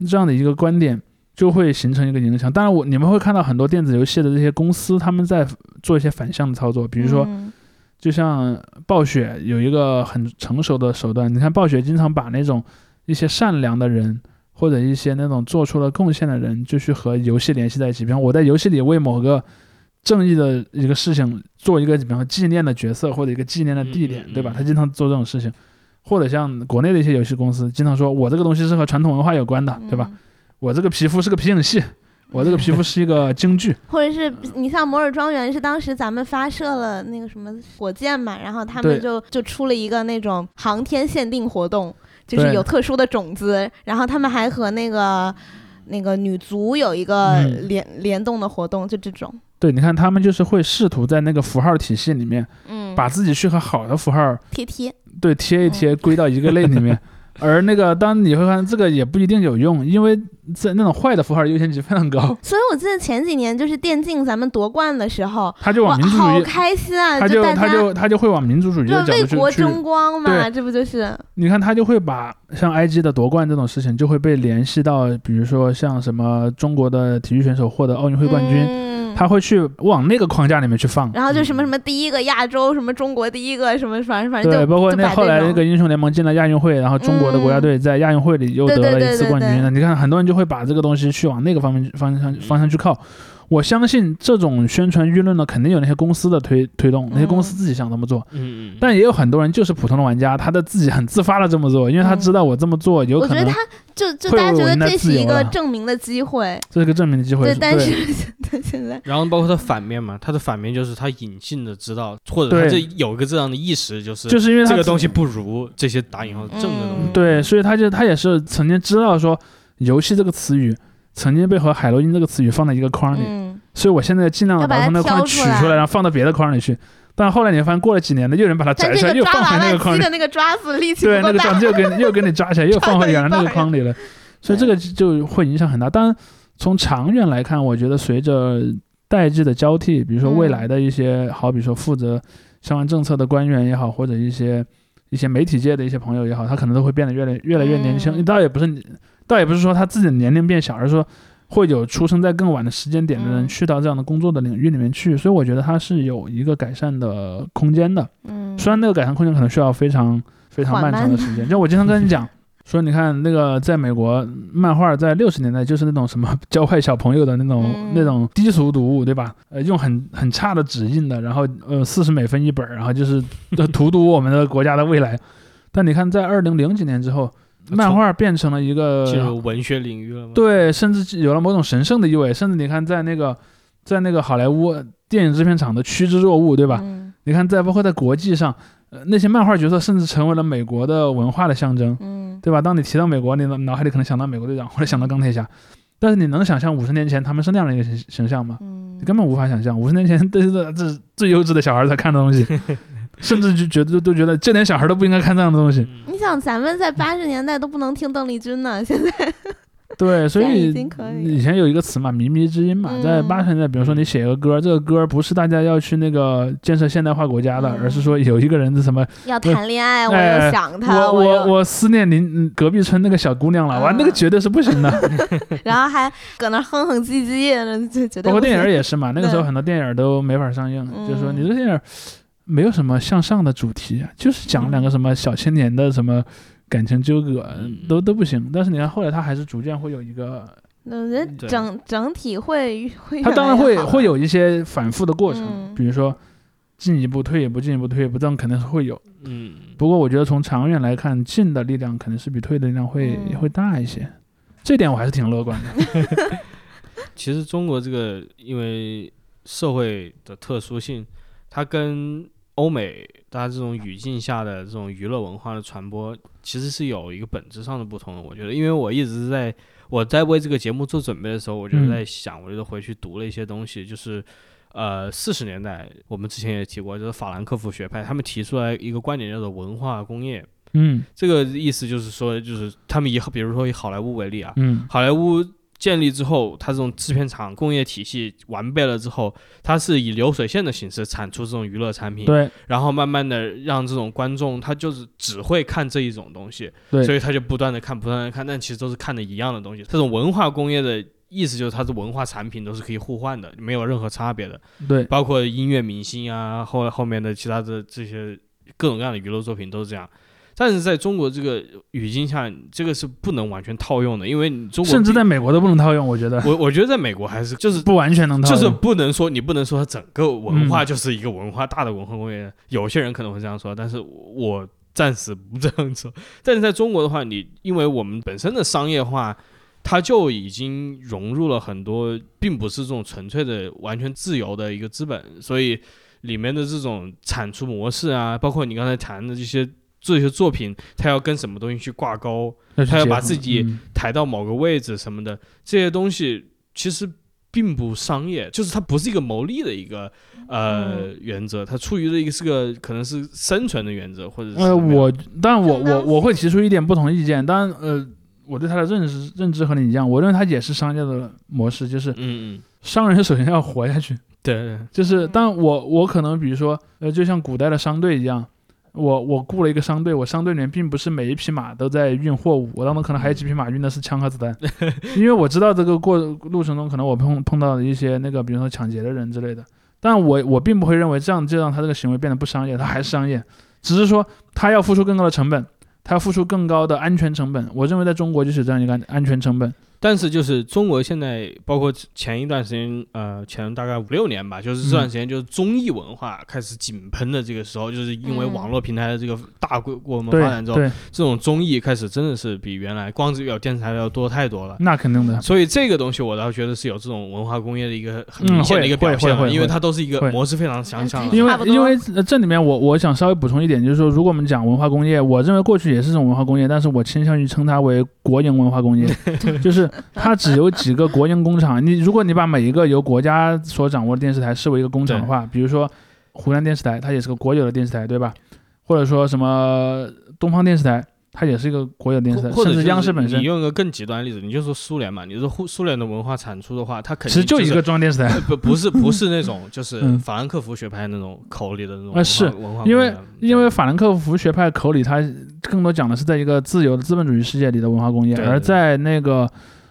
[SPEAKER 3] 这样的一个观点就会形成一个影响。当然我，你们会看到很多电子游戏的这些公司，他们在做一些反向的操作，比如说
[SPEAKER 2] 嗯
[SPEAKER 3] 就像暴雪有一个很成熟的手段，你看暴雪经常把那种一些善良的人或者一些那种做出了贡献的人，就去和游戏联系在一起。比方我在游戏里为某个正义的一个事情做一个，比方纪念的角色或者一个纪念的地点，对吧？他经常做这种事情。或者像国内的一些游戏公司，经常说我这个东西是和传统文化有关的，对吧？？
[SPEAKER 2] 嗯
[SPEAKER 3] 我这个皮肤是个皮影戏，我这个皮肤是一个京剧，*laughs*
[SPEAKER 2] 或者是你像摩尔庄园是当时咱们发射了那个什么火箭嘛，然后他们就就出了一个那种航天限定活动，就是有特殊的种子，然后他们还和那个那个女足有一个
[SPEAKER 3] 嗯。
[SPEAKER 2] 联、联动的活动，就这种，
[SPEAKER 3] 对，你看他们就是会试图在那个符号体系里面，
[SPEAKER 2] 嗯，
[SPEAKER 3] 把自己去和好的符号
[SPEAKER 2] 贴贴，
[SPEAKER 3] 对贴一贴
[SPEAKER 2] 嗯
[SPEAKER 3] 归到一个类里面。*laughs* 而那个，当你会发现这个也不一定有用，因为在那种坏的符号优先级非常高，
[SPEAKER 2] 所以我记得前几年就是电竞咱们夺冠的时候，
[SPEAKER 3] 他就往民族主义，
[SPEAKER 2] 好开心啊！
[SPEAKER 3] 他就他就他就会往民族主义
[SPEAKER 2] 就
[SPEAKER 3] 的角
[SPEAKER 2] 为国
[SPEAKER 3] 度去去。
[SPEAKER 2] 争光嘛，
[SPEAKER 3] 对
[SPEAKER 2] 这不就是？
[SPEAKER 3] 你看，他就会把像 IG 的夺冠这种事情，就会被联系到，比如说像什么中国的体育选手获得奥运会冠军，
[SPEAKER 2] 嗯
[SPEAKER 3] 他会去往那个框架里面去放。
[SPEAKER 2] 然后就什么
[SPEAKER 1] 嗯
[SPEAKER 2] 什么第一个亚洲，什么中国第一个，什么反正反正
[SPEAKER 3] 对，包括那后来那个英雄联盟进了亚运会，然后中国的国家
[SPEAKER 2] 嗯
[SPEAKER 3] 队在亚运会里又得了一次冠军了。你看，很多人就会把这个东西去往那个方面方向方向去靠。我相信这种宣传舆论呢，肯定有那些公司的推推动，那些公司自己想这么做，
[SPEAKER 1] 嗯嗯，
[SPEAKER 3] 但也有很多人就是普通的玩家，他的自己很自发的这么做，因为他知道我这么做有可能
[SPEAKER 2] 我觉得他就就
[SPEAKER 3] 会
[SPEAKER 2] 大家觉得这是一个证明的机会，
[SPEAKER 3] 这是个证明的机会。
[SPEAKER 2] 对，但是对现在
[SPEAKER 1] 然后包括他反面嘛，他的反面就是他隐性的知道，或者他
[SPEAKER 3] 对
[SPEAKER 1] 这有一个这样的意识，就是
[SPEAKER 3] 就是因为他
[SPEAKER 1] 这个东西不如这些打引号正的东西。
[SPEAKER 2] 嗯。
[SPEAKER 3] 对，所以他就他也是曾经知道说游戏这个词语曾经被和海洛因这个词语放在一个框里，
[SPEAKER 2] 嗯，
[SPEAKER 3] 所以我现在尽量的
[SPEAKER 2] 把它
[SPEAKER 3] 从那个框里取
[SPEAKER 2] 出来，
[SPEAKER 3] 然后放到别的框里去。但后来你会发现，过了几年呢，又有人把它摘出来，又放回那个框里。
[SPEAKER 2] 那个抓子力气
[SPEAKER 3] 对，那个抓，子又给你又给你抓起来，*laughs* 又放回原来那个框里了。所以这个就会影响很大。当然，从长远来看，我觉得随着代际的交替，比如说未
[SPEAKER 2] 嗯
[SPEAKER 3] 来的一些，好比说负责相关政策的官员也好，或者一些一些媒体界的一些朋友也好，他可能都会变得越来越来越年轻。
[SPEAKER 2] 嗯
[SPEAKER 3] 倒也不是，倒也不是说他自己的年龄变小，而是说会有出生在更晚的时间点的人
[SPEAKER 2] 嗯
[SPEAKER 3] 去到这样的工作的领域里面去。所以我觉得他是有一个改善的空间的。
[SPEAKER 2] 嗯，
[SPEAKER 3] 虽然那个改善空间可能需要非常非常漫长的时间，*laughs* 就我经常跟你讲。说你看那个在美国漫画在六十年代就是那种什么教坏小朋友的那种、
[SPEAKER 2] 嗯
[SPEAKER 3] 那种低俗读物，对吧？呃，用很很差的纸印的，然后呃四十美分一本儿，然后就是呃荼毒我们的国家的未来。*laughs* 但你看在二零零几年之后，漫画变成了一个
[SPEAKER 1] 进入文学领域了吗？，
[SPEAKER 3] 对，甚至有了某种神圣的意味，甚至你看在那个在那个好莱坞电影制片厂的趋之若鹜，对吧？
[SPEAKER 2] 嗯
[SPEAKER 3] 你看在包括在国际上，呃，那些漫画角色甚至成为了美国的文化的象征，
[SPEAKER 2] 嗯
[SPEAKER 3] 对吧？当你提到美国，你脑脑海里可能想到美国队长或者想到钢铁侠，但是你能想象五十年前他们是那样的一个形形象吗？
[SPEAKER 2] 嗯
[SPEAKER 3] 你根本无法想象，五十年前这是这是最幼稚的小孩才看的东西，*laughs* 甚至就觉得都觉得这点小孩都不应该看这样的东西。
[SPEAKER 1] 嗯。
[SPEAKER 2] 你想，咱们在八十年代都不能听邓丽君呢，现在。
[SPEAKER 3] 对，所以 *laughs*
[SPEAKER 2] 以
[SPEAKER 3] 以前有一个词嘛，靡靡之音嘛，在
[SPEAKER 2] 嗯
[SPEAKER 3] 八十年代，比如说你写个歌，这个歌不是大家要去那个建设现代化国家的，
[SPEAKER 2] 嗯。
[SPEAKER 3] 而是说有一个人的什么，
[SPEAKER 2] 要谈恋爱，我
[SPEAKER 3] 哎
[SPEAKER 2] 又想他，
[SPEAKER 3] 我我我思念邻嗯隔壁村那个小姑娘了，哇，
[SPEAKER 2] 嗯
[SPEAKER 3] 那个绝对是不行的。*laughs*
[SPEAKER 2] 然后还搁那哼哼唧唧的，就觉得
[SPEAKER 3] 包括电影也是嘛，那个时候很多电影都没法上映，就是说
[SPEAKER 2] 嗯
[SPEAKER 3] 你这电影没有什么向上的主题，就是讲两个什么小青年的什么感情纠葛，
[SPEAKER 1] 嗯。
[SPEAKER 3] 都都不行。但是你看后来他还是逐渐会有一个，
[SPEAKER 2] 我觉得
[SPEAKER 1] 对。
[SPEAKER 2] 整整体会会
[SPEAKER 3] 他当然会会有一些反复的过程，
[SPEAKER 2] 嗯。
[SPEAKER 3] 比如说进一步退一步，进一步退一步，这样肯定是会有。
[SPEAKER 1] 嗯，
[SPEAKER 3] 不过我觉得从长远来看，进的力量肯定是比退的力量会、
[SPEAKER 2] 嗯。
[SPEAKER 3] 会大一些，这点我还是挺乐观的。*laughs*
[SPEAKER 1] 其实中国这个因为社会的特殊性，它跟欧美大家这种语境下的这种娱乐文化的传播，其实是有一个本质上的不同的。我觉得，因为我一直在我在为这个节目做准备的时候，我就在想，我就回去读了一些东西，就是。呃，四十年代我们之前也提过，就是法兰克福学派，他们提出来一个观点叫做文化工业。
[SPEAKER 3] 嗯
[SPEAKER 1] 这个意思就是说，就是他们以比如说以好莱坞为例啊，
[SPEAKER 3] 嗯
[SPEAKER 1] 好莱坞建立之后，它这种制片厂工业体系完备了之后，它是以流水线的形式产出这种娱乐产品，
[SPEAKER 3] 对
[SPEAKER 1] 然后慢慢的让这种观众他就是只会看这一种东西，
[SPEAKER 3] 对
[SPEAKER 1] 所以他就不断的看，不断的看，但其实都是看的一样的东西。这种文化工业的意思就是它的文化产品都是可以互换的，没有任何差别的，
[SPEAKER 3] 对
[SPEAKER 1] 包括音乐明星啊，后后面的其他的这些各种各样的娱乐作品都是这样。但是在中国这个语境下，这个是不能完全套用的，因为你中国
[SPEAKER 3] 甚至在美国都不能套用，我觉得
[SPEAKER 1] 我 *laughs* 我觉得在美国还是就是
[SPEAKER 3] 不完全能套用。
[SPEAKER 1] 就是不能说你不能说它整个文化
[SPEAKER 3] 嗯
[SPEAKER 1] 就是一个文化、大的文化工业，有些人可能会这样说，但是我暂时不这样说。但是在中国的话，你因为我们本身的商业化，它就已经融入了很多，并不是这种纯粹的完全自由的一个资本，所以里面的这种产出模式啊，包括你刚才谈的这些。这些作品，他要跟什么东西去挂钩，他要把自己
[SPEAKER 3] 嗯。
[SPEAKER 1] 抬到某个位置什么的，这些东西其实并不商业，就是它不是一个牟利的一个呃、原则，它出于的一个是个可能是生存的原则，或者是
[SPEAKER 3] 呃，我当然我我我会提出一点不同意见，当然呃，我对他的认识认知和你一样，我认为他也是商业的模式，就是
[SPEAKER 1] 嗯嗯，
[SPEAKER 3] 商人首先要活下去，
[SPEAKER 1] 对。对，
[SPEAKER 3] 就是
[SPEAKER 2] 嗯
[SPEAKER 3] 当我我可能比如说呃，就像古代的商队一样。我我雇了一个商队，我商队里面并不是每一匹马都在运货物，我当中可能还有几匹马运的是枪和子弹，*laughs* 因为我知道这个过路程中可能我碰碰到的一些那个，比如说抢劫的人之类的，但我我并不会认为这样就让他这个行为变得不商业，他还是商业，只是说他要付出更高的成本，他要付出更高的安全成本。我认为在中国就是这样一个安安全成本。
[SPEAKER 1] 但是就是中国现在，包括前一段时间，呃，前大概五六年吧，就是这段时间，就是综艺文化开始井喷的这个时候，就是因为
[SPEAKER 2] 嗯
[SPEAKER 1] 网络平台的这个大规模
[SPEAKER 3] 对
[SPEAKER 1] 发展之后，
[SPEAKER 3] 对，
[SPEAKER 1] 这种综艺开始真的是比原来光只有电视台要多太多了。
[SPEAKER 3] 那肯定的。
[SPEAKER 1] 所以这个东西我倒觉得是有这种文化工业的一个很
[SPEAKER 3] 嗯
[SPEAKER 1] 明显的一个表现因为它都是一个模式非常相像的。
[SPEAKER 3] 因为因为呃这里面我我想稍微补充一点，就是说，如果我们讲文化工业，我认为过去也是这种文化工业，但是我倾向于称它为国营文化工业，*laughs* 就是它只有几个国营工厂。你如果你把每一个由国家所掌握的电视台视为一个工厂的话，比如说湖南电视台，它也是个国有的电视台，对吧？或者说什么东方电视台，它也是一个国有电视台，甚至
[SPEAKER 1] 或者就是
[SPEAKER 3] 央视本身
[SPEAKER 1] 你，用一个更极端的例子，你就说苏联嘛，你说苏苏联的文化产出的话，它肯定
[SPEAKER 3] 其实就一个中央电视台。
[SPEAKER 1] 呃不不是不是 *laughs* 那种就是
[SPEAKER 3] 嗯
[SPEAKER 1] 法兰克福学派那种口里的那种文化
[SPEAKER 3] 呃是
[SPEAKER 1] 文化
[SPEAKER 3] 因为因为法兰克福学派口里，它更多讲的是在一个自由的资本主义世界里的文化工业，
[SPEAKER 1] 对
[SPEAKER 3] 而在那个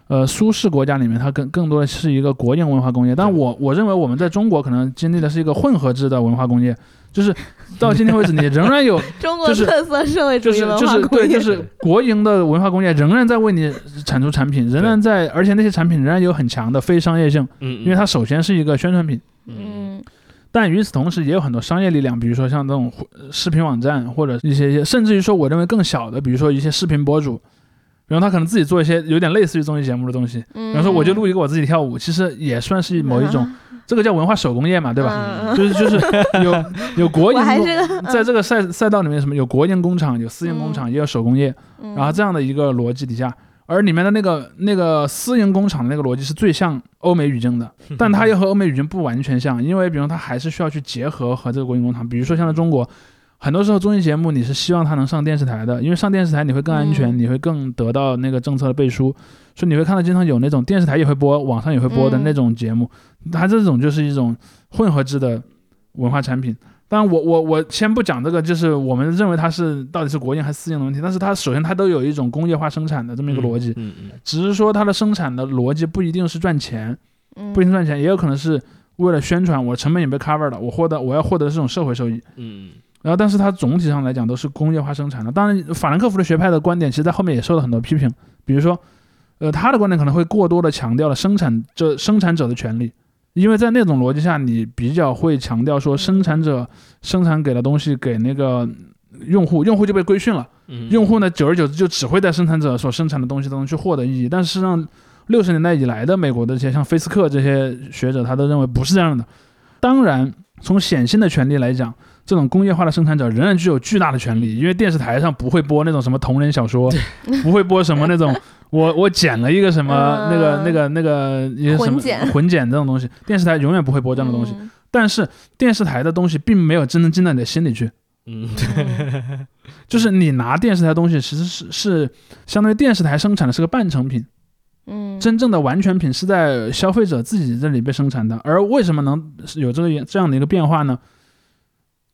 [SPEAKER 3] 呃苏式国家里面，它更更多的是一个国营文化工业。但我我认为我们在中国可能经历的是一个混合制的文化工业，就是到今天为止，你仍然有
[SPEAKER 2] 中国特色社会主义
[SPEAKER 3] 就是就
[SPEAKER 2] 文化工业，
[SPEAKER 3] 是对，就是国营的文化工业仍然在为你产出产品，仍然在，而且那些产品仍然有很强的非商业性，
[SPEAKER 1] 嗯，
[SPEAKER 3] 因为它首先是一个宣传品。
[SPEAKER 1] 嗯
[SPEAKER 2] 嗯
[SPEAKER 3] 但与此同时，也有很多商业力量，比如说像这种呃视频网站，或者一些甚至于说，我认为更小的，比如说一些视频博主，比如他可能自己做一些有点类似于综艺节目的东西，
[SPEAKER 2] 嗯，
[SPEAKER 3] 比方说我就录一个我自己跳舞，其实也算是某一种，这个叫文化手工业嘛，对吧？
[SPEAKER 2] 吧
[SPEAKER 3] 就是 *laughs* 就是有有国营 *laughs* 在这个赛赛道里面，什么有国营工厂，有私营工厂，也有手工业，
[SPEAKER 2] 嗯。
[SPEAKER 3] 然后这样的一个逻辑底下，而里面的那个那个私营工厂的那个逻辑是最像欧美语境的，*laughs* 但它又和欧美语境不完全像，因为比如它还是需要去结合和这个国营工厂，比如说像在中国，很多时候综艺节目你是希望它能上电视台的，因为上电视台你会更安全，
[SPEAKER 2] 嗯。
[SPEAKER 3] 你会更得到那个政策的背书，所以你会看到经常有那种电视台也会播，网上也会播的
[SPEAKER 2] 嗯。
[SPEAKER 3] 那种节目，它这种就是一种混合制的文化产品。当然我，我我先不讲这个，就是我们认为它是到底是国营还是私营的问题，但是它首先它都有一种工业化生产的这么一个逻辑，
[SPEAKER 1] 嗯嗯。
[SPEAKER 3] 只是说它的生产的逻辑不一定是赚钱，
[SPEAKER 2] 嗯。
[SPEAKER 3] 不一定赚钱，也有可能是为了宣传，我成本也被 cover 了，我获得我要获得这种社会收益。
[SPEAKER 1] 嗯
[SPEAKER 3] 然后，但是它总体上来讲都是工业化生产的。当然，法兰克福的学派的观点，其实在后面也受到很多批评。比如说，呃，他的观点可能会过多的强调了生产者生产者的权利，因为在那种逻辑下，你比较会强调说生产者生产给的东西给那个用户，用户就被规训了。
[SPEAKER 1] 嗯，
[SPEAKER 3] 用户呢，久而久之就只会在生产者所生产的东西当中去获得意义。但事实上，六十年代以来的美国的这些像菲斯克这些学者，他都认为不是这样的。当然，从显性的权利来讲，这种工业化的生产者仍然具有巨大的权利，因为电视台上不会播那种什么同人小说，不会播什么那种我 *laughs* 我剪了一个什么
[SPEAKER 2] 嗯。
[SPEAKER 3] 那个那个那个一些什么
[SPEAKER 2] 混剪。
[SPEAKER 3] 混剪这种东西，电视台永远不会播这样的东西。
[SPEAKER 2] 嗯。
[SPEAKER 3] 但是电视台的东西并没有真正进到你的心里去。
[SPEAKER 1] 嗯。
[SPEAKER 2] 嗯。*laughs*
[SPEAKER 3] 就是你拿电视台的东西，其实是是相当于电视台生产的是个半成品，
[SPEAKER 2] 嗯，
[SPEAKER 3] 真正的完全品是在消费者自己这里被生产的。而为什么能有这个这样的一个变化呢？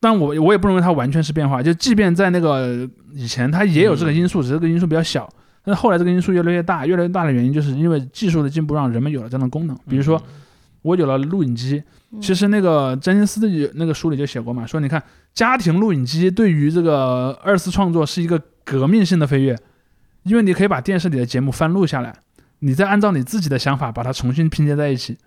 [SPEAKER 3] 但我我也不认为它完全是变化，就即便在那个以前，它也有这个因素，只是这个因素比较小。但是后来这个因素越来越大，越来越大的原因，就是因为技术的进步，让人们有了这样的功能。比如说，我有了录影机，
[SPEAKER 2] 嗯
[SPEAKER 3] 其实那个詹金斯的有那个书里就写过嘛，说你看家庭录影机对于这个二次创作是一个革命性的飞跃，因为你可以把电视里的节目翻录下来，你再按照你自己的想法把它重新拼接在一起。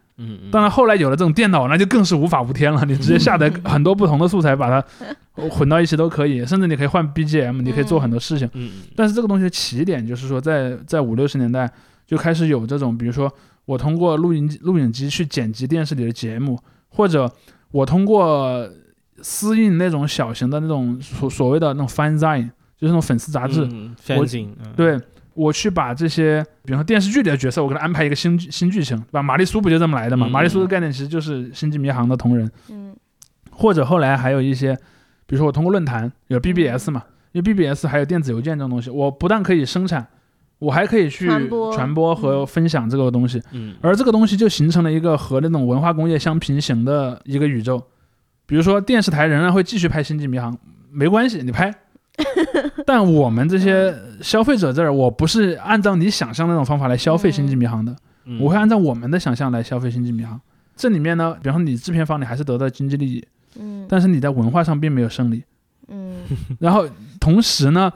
[SPEAKER 3] 当然后来有了这种电脑，那就更是无法无天了，你直接下载很多不同的素材，把它 *laughs* 混到一起都可以，甚至你可以换 BGM，你可以做很多事情。但是这个东西的起点就是说在，在五六十年代就开始有这种，比如说我通过录音录影机去剪辑电视里的节目，或者我通过私印那种小型的那种所所谓的那种 fanzine，就是那种粉丝杂志，对我去把这些，比如说电视剧里的角色，我给他安排一个新新剧情，对吧？玛丽苏不就这么来的嘛？
[SPEAKER 1] 嗯
[SPEAKER 3] 玛丽苏的概念其实就是《星际迷航》的同人，
[SPEAKER 2] 嗯
[SPEAKER 3] 或者后来还有一些，比如说我通过论坛有 BBS 嘛，因为 BBS 还有电子邮件这种东西，我不但可以生产，我还可以去
[SPEAKER 2] 传播
[SPEAKER 3] 和
[SPEAKER 2] 嗯
[SPEAKER 3] 分享这个东西，
[SPEAKER 1] 嗯，
[SPEAKER 3] 而这个东西就形成了一个和那种文化工业相平行的一个宇宙。比如说电视台仍然会继续拍《星际迷航》，没关系，你拍。*laughs* 但我们这些消费者这儿，我不是按照你想象的那种方法来消费《星际迷航》的，
[SPEAKER 1] 嗯
[SPEAKER 3] 我会按照我们的想象来消费《星际迷航》。这里面呢，比方说你制片方，你还是得到经济利益，
[SPEAKER 2] 嗯
[SPEAKER 3] 但是你在文化上并没有胜利。
[SPEAKER 2] 嗯 *laughs*
[SPEAKER 3] 然后同时呢，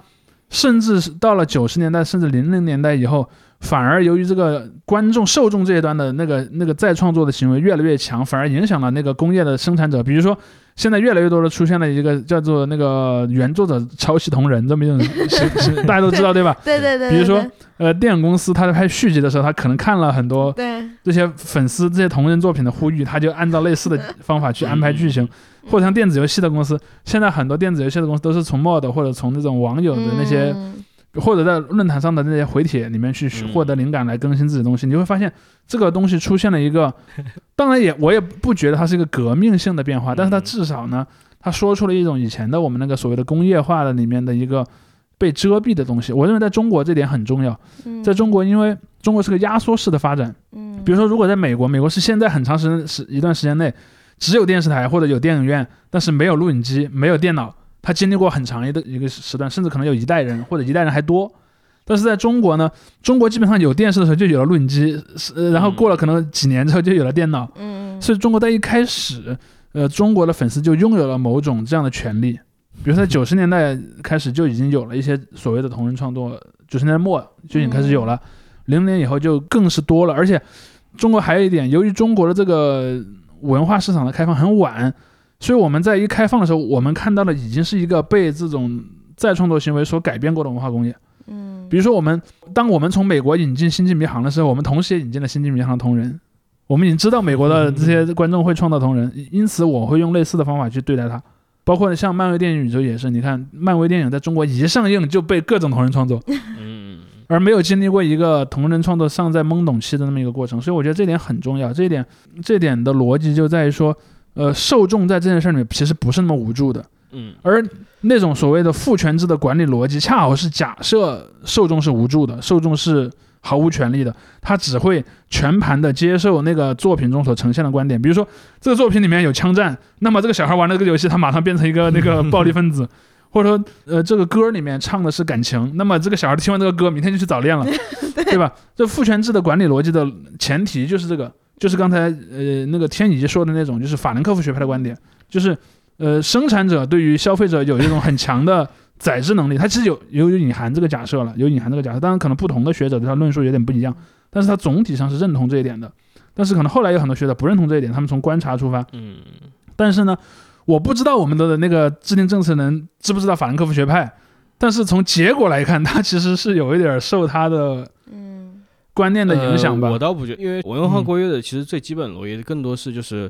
[SPEAKER 3] 甚至是到了九十年代甚至零零年代以后，反而由于这个观众受众这一端的那个那个再创作的行为越来越强，反而影响了那个工业的生产者。比如说，现在越来越多的出现了一个叫做那个原作者抄袭同人这么一种形 *laughs* 式大家都知道对吧？
[SPEAKER 2] 对对对，
[SPEAKER 3] 比如说呃，电影公司他在拍续集的时候，他可能看了很多
[SPEAKER 2] 对，
[SPEAKER 3] 这些粉丝这些同人作品的呼吁，他就按照类似的方法去安排剧情。
[SPEAKER 2] 嗯
[SPEAKER 3] 或者像电子游戏的公司，现在很多电子游戏的公司都是从 mod 或者从那种网友的那些，
[SPEAKER 2] 嗯
[SPEAKER 3] 或者在论坛上的那些回帖里面去
[SPEAKER 1] 嗯
[SPEAKER 3] 获得灵感来更新自己的东西，你会发现这个东西出现了一个，*laughs* 当然也我也不觉得它是一个革命性的变化，但是它
[SPEAKER 1] 嗯
[SPEAKER 3] 至少呢，它说出了一种以前的我们那个所谓的工业化的里面的一个被遮蔽的东西。我认为在中国这点很重要，
[SPEAKER 2] 嗯
[SPEAKER 3] 在中国因为中国是个压缩式的发展，
[SPEAKER 2] 嗯，
[SPEAKER 3] 比如说，如果在美国，美国是现在很长时间时一段时间内，只有电视台或者有电影院，但是没有录影机，没有电脑。它经历过很长一个一个时段，甚至可能有一代人或者一代人还多。但是在中国呢，中国基本上有电视的时候就有了录影机，是呃然后过了可能几年之后就有了电脑。
[SPEAKER 2] 嗯
[SPEAKER 3] 所以中国在一开始，呃，中国的粉丝就拥有了某种这样的权利。比如说在九十年代开始就已经有了一些所谓的同人创作，九十年代末就已经开始有了，零年以后就更是多了。而且中国还有一点，由于中国的这个文化市场的开放很晚，所以我们在一开放的时候，我们看到的已经是一个被这种再创作行为所改变过的文化工业。
[SPEAKER 2] 嗯，
[SPEAKER 3] 比如说，我们当我们从美国引进《星际迷航》的时候，我们同时也引进了《星际迷航》同人。我们已经知道美国的这些观众会创造同人，因此我会用类似的方法去对待它。包括像漫威电影宇宙也是，你看漫威电影在中国一上映就被各种同人创作，*laughs*
[SPEAKER 1] 嗯
[SPEAKER 3] 而没有经历过一个同人创作尚在懵懂期的那么一个过程，所以我觉得这点很重要。这一点，这点的逻辑就在于说，呃，受众在这件事里面其实不是那么无助的，
[SPEAKER 1] 嗯
[SPEAKER 3] 而那种所谓的父权制的管理逻辑，恰好是假设受众是无助的，受众是毫无权利的，他只会全盘的接受那个作品中所呈现的观点。比如说，这个作品里面有枪战，那么这个小孩玩这个游戏，他马上变成一个那个暴力分子。*laughs* 或者说，呃，这个歌里面唱的是感情，那么这个小孩听完这个歌，明天就去早恋了，*laughs* 对吧？这父权制的管理逻辑的前提就是这个，就是刚才呃那个天怡说的那种，就是法兰克福学派的观点，就是呃生产者对于消费者有一种很强的宰制能力，它其实有有有隐含这个假设了，有隐含这个假设，当然可能不同的学者对他论述有点不一样，但是他总体上是认同这一点的。但是可能后来有很多学者不认同这一点，他们从观察出发，
[SPEAKER 1] 嗯
[SPEAKER 3] 但是呢，我不知道我们的那个制定政策人知不知道法兰克福学派，但是从结果来看，他其实是有一点受他的观念的影响吧。
[SPEAKER 1] 呃我倒不觉得，因为文
[SPEAKER 3] 嗯
[SPEAKER 1] 化国约的其实最基本逻辑更多是就是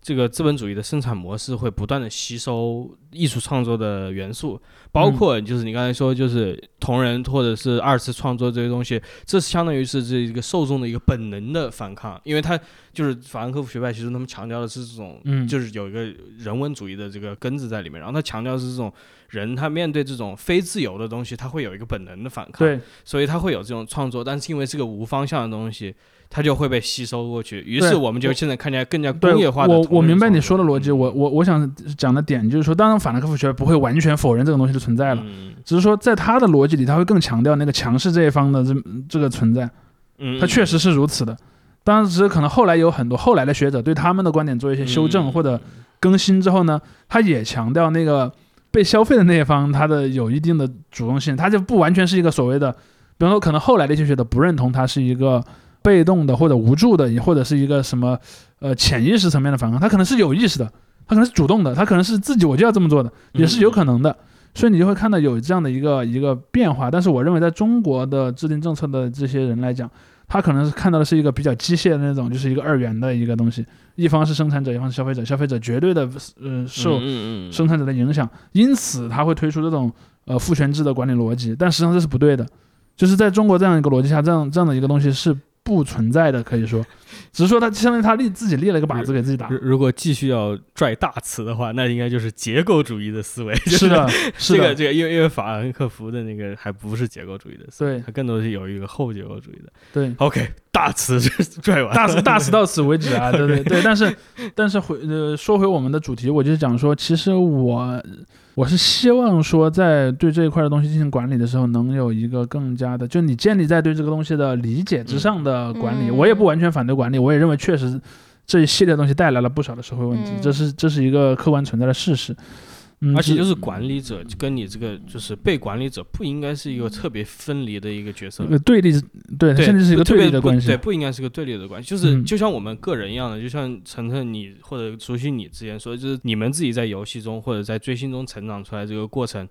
[SPEAKER 1] 这个资本主义的生产模式会不断的吸收艺术创作的元素，包括就是你刚才说就是同人或者是二次创作这些东西，这是相当于是这一个受众的一个本能的反抗，因为他就是法兰克福学派，其实他们强调的是这种，
[SPEAKER 3] 嗯。
[SPEAKER 1] 就是有一个人文主义的这个根子在里面，然后他强调的是这种人他面对这种非自由的东西，他会有一个本能的反抗，
[SPEAKER 3] 对，
[SPEAKER 1] 所以他会有这种创作，但是因为是个无方向的东西，它就会被吸收过去。于是我们就现在看起来更加
[SPEAKER 3] 对
[SPEAKER 1] 工业化的
[SPEAKER 3] 我我明白你说的逻辑，我我我想讲的点就是说，当然法兰克福学派不会完全否认这个东西的存在了，
[SPEAKER 1] 嗯。
[SPEAKER 3] 只是说在他的逻辑里，他会更强调那个强势这一方的这这个存在，
[SPEAKER 1] 嗯，
[SPEAKER 3] 他确实是如此的。当然，只是可能后来有很多后来的学者对他们的观点做一些修正
[SPEAKER 1] 嗯。
[SPEAKER 3] 或者更新之后呢，他也强调那个被消费的那一方他的有一定的主动性，他就不完全是一个所谓的，比方说可能后来的一些学者不认同他是一个被动的或者无助的，或者是一个什么呃潜意识层面的反抗，他可能是有意识的，他可能是主动的，他可能是自己我就要这么做的，也是有可能的。所以你就会看到有这样的一个一个变化，但是我认为在中国的制定政策的这些人来讲，他可能是看到的是一个比较机械的那种，就是一个二元的一个东西，一方是生产者，一方是消费者，消费者绝对的呃受生产者的影响，因此他会推出这种呃父权制的管理逻辑，但实际上这是不对的，就是在中国这样一个逻辑下，这样这样的一个东西是不存在的，可以说，只是说他相当于他立自己立了一个靶子给自己打
[SPEAKER 1] 如，果继续要拽大词的话，那应该就是结构主义的思维。*laughs* 就是
[SPEAKER 3] 的，是的，
[SPEAKER 1] 这个这个，因为因为法兰克福的那个还不是结构主义的思维，
[SPEAKER 3] 对
[SPEAKER 1] 它更多是有一个后结构主义的。
[SPEAKER 3] 对。
[SPEAKER 1] OK，大词就 *laughs* 拽完，
[SPEAKER 3] 大词大词到此为止啊，对对对，但是 *laughs* 但是回呃说回我们的主题，我就是讲说，其实我我是希望说，在对这一块的东西进行管理的时候，能有一个更加的，就你建立在对这个东西的理解之上的管理。
[SPEAKER 2] 嗯
[SPEAKER 3] 我也不完全反对管理，我也认为确实这一系列东西带来了不少的社会问题，
[SPEAKER 2] 嗯
[SPEAKER 3] 这是这是一个客观存在的事实。嗯，
[SPEAKER 1] 而且就是管理者跟你这个就是被管理者不应该是一个特别分离的一个角色
[SPEAKER 3] 一。个对立，对，
[SPEAKER 1] 对，
[SPEAKER 3] 甚至是一个对立的关系
[SPEAKER 1] 对，。不应该是个对立的关系，就是、
[SPEAKER 3] 嗯
[SPEAKER 1] 就像我们个人一样的，就像晨晨你或者熟悉你之前说，就是你们自己在游戏中或者在追星中成长出来这个过程，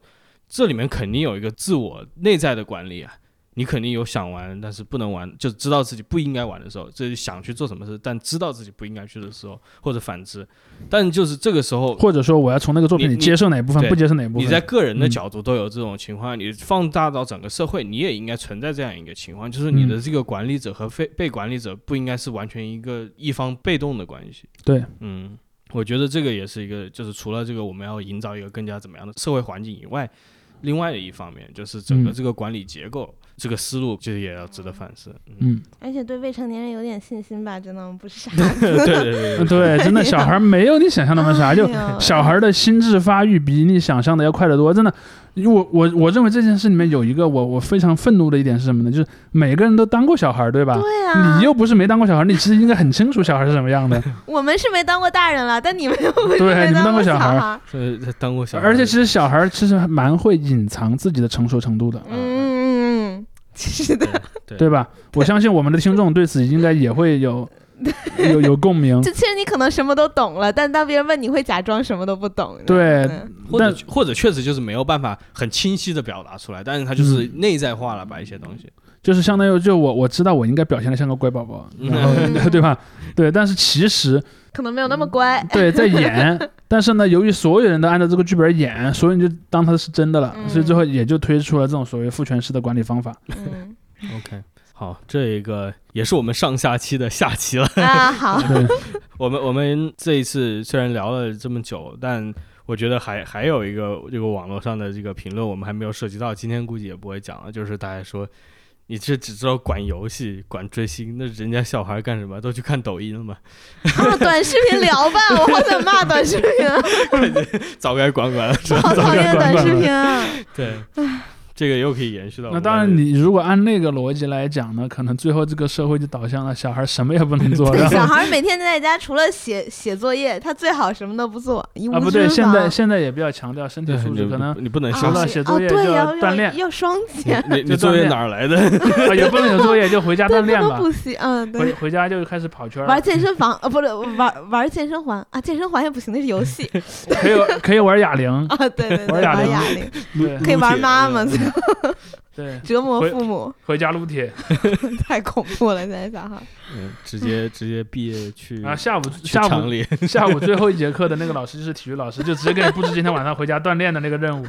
[SPEAKER 1] 这里面肯定有一个自我内在的管理啊。你肯定有想玩，但是不能玩，就知道自己不应该玩的时候，这是想去做什么事，但知道自己不应该去的时候，或者反之。但就是这个时候，
[SPEAKER 3] 或者说，我要从那个作品里接受哪一部分，不接受哪一部分。
[SPEAKER 1] 你在个人的
[SPEAKER 3] 嗯
[SPEAKER 1] 角度都有这种情况，你放大到整个社会，你也应该存在这样一个情况，就是你的
[SPEAKER 3] 嗯
[SPEAKER 1] 这个管理者和被被管理者不应该是完全一个一方被动的关系。
[SPEAKER 3] 对，
[SPEAKER 1] 嗯，我觉得这个也是一个，就是除了这个我们要营造一个更加怎么样的社会环境以外，另外的一方面就是整个
[SPEAKER 3] 嗯
[SPEAKER 1] 这个管理结构、这个思路，其实也要值得反思。嗯，
[SPEAKER 3] 嗯，
[SPEAKER 2] 而且对未成年人有点信心吧，真的不傻 *laughs*
[SPEAKER 1] 对对对对
[SPEAKER 3] 嗯对，真的小孩没有你想象那么傻，就小孩的心智发育比你想象的要快得多，真的。因为我我我认为这件事里面有一个我我非常愤怒的一点是什么呢？就是每个人都当过小孩，对吧？
[SPEAKER 2] 对啊，
[SPEAKER 3] 你又不是没当过小孩，你其实应该很清楚小孩是什么样的。*laughs*
[SPEAKER 2] 我们是没当过大人了，但你们又不是
[SPEAKER 3] 对你们
[SPEAKER 2] 没当
[SPEAKER 3] 过小孩
[SPEAKER 2] 孩。
[SPEAKER 1] 是当过小孩，
[SPEAKER 3] 而且其实小孩其实还蛮会隐藏自己的成熟程度的，
[SPEAKER 2] 嗯，是的，
[SPEAKER 1] 对
[SPEAKER 3] 对吧？我相信我们的听众对此应该也会有 *laughs* 有有共鸣。
[SPEAKER 2] 就其实你可能什么都懂了，但当别人问你会假装什么都不懂。
[SPEAKER 3] 对
[SPEAKER 2] 嗯
[SPEAKER 1] 或者
[SPEAKER 3] 但
[SPEAKER 1] 或者确实就是没有办法很清晰的表达出来，但是他就是
[SPEAKER 3] 嗯
[SPEAKER 1] 内在化了把一些东西。
[SPEAKER 3] 就是相当于就我我知道我应该表现的像个乖宝宝，然后
[SPEAKER 2] 嗯 *laughs*
[SPEAKER 3] 对吧？对，但是其实
[SPEAKER 2] 可能没有那么乖。
[SPEAKER 3] 对在演，*laughs* 但是呢，由于所有人都按照这个剧本演，所以你就当它是真的了，
[SPEAKER 2] 嗯
[SPEAKER 3] 所以最后也就推出了这种所谓父权式的管理方法。
[SPEAKER 2] 嗯
[SPEAKER 1] ，OK，好，这一个也是我们上下期的下期了。
[SPEAKER 2] 啊，好，*laughs*
[SPEAKER 3] 对，*laughs*
[SPEAKER 1] 我们我们这一次虽然聊了这么久，但我觉得还还有一个这个网络上的这个评论我们还没有涉及到，今天估计也不会讲了，就是大家说。你这只知道管游戏、管追星，那人家小孩干什么？都去看抖音了吗？*laughs*
[SPEAKER 2] 啊，短视频聊吧，我好想骂短视频啊，*laughs*
[SPEAKER 1] 早该管管了。
[SPEAKER 2] 我好讨厌短视频啊。*laughs*
[SPEAKER 1] 对，这个又可以延续到。
[SPEAKER 3] 那当然，你如果按那个逻辑来讲呢，可能最后这个社会就导向了小孩什么也不能做。*laughs*
[SPEAKER 2] 对，小孩每天在家除了写写作业，他最好什么都不做。*laughs*
[SPEAKER 3] 啊，不对，现在现在也比较强调身体素质，可能
[SPEAKER 1] 你不能
[SPEAKER 3] 除了写作业就
[SPEAKER 2] 要
[SPEAKER 3] 锻炼，
[SPEAKER 2] 要双减。
[SPEAKER 1] 你你作业哪来的？*laughs*
[SPEAKER 3] 也不能有作业，就回家锻炼吧。
[SPEAKER 2] 不行，嗯，
[SPEAKER 3] 回回家就开始跑圈，
[SPEAKER 2] 玩健身房啊，不是玩玩健身环啊，健身环也不行，那是游戏。
[SPEAKER 3] 可以可以玩哑铃
[SPEAKER 2] 啊，对对，
[SPEAKER 3] 玩哑
[SPEAKER 2] 铃，
[SPEAKER 3] 对，
[SPEAKER 2] 可以玩妈妈。*laughs*
[SPEAKER 3] 对，*laughs*
[SPEAKER 2] 折磨父母，
[SPEAKER 3] 回家撸铁，*laughs*
[SPEAKER 2] 太恐怖了！现在小孩，
[SPEAKER 1] 嗯，直接直接毕业去
[SPEAKER 3] 啊，下午下午下午最后一节课的那个老师就是体育老师，就直接给你布置今天晚上回家锻炼的那个任务，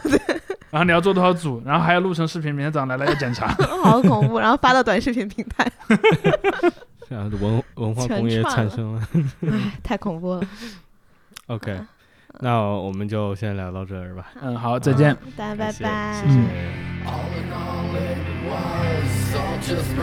[SPEAKER 3] 然后你要做多少组，然后还要录成视频，明天早上来了要检查，
[SPEAKER 2] 好恐怖，然后发到短视频平台，
[SPEAKER 1] 这样文文化工业产生了，
[SPEAKER 2] 哎，太恐怖了。
[SPEAKER 1] OK。那我们就先聊到这儿吧。
[SPEAKER 3] 嗯，好，再见，
[SPEAKER 2] 大家拜拜。
[SPEAKER 1] 嗯。just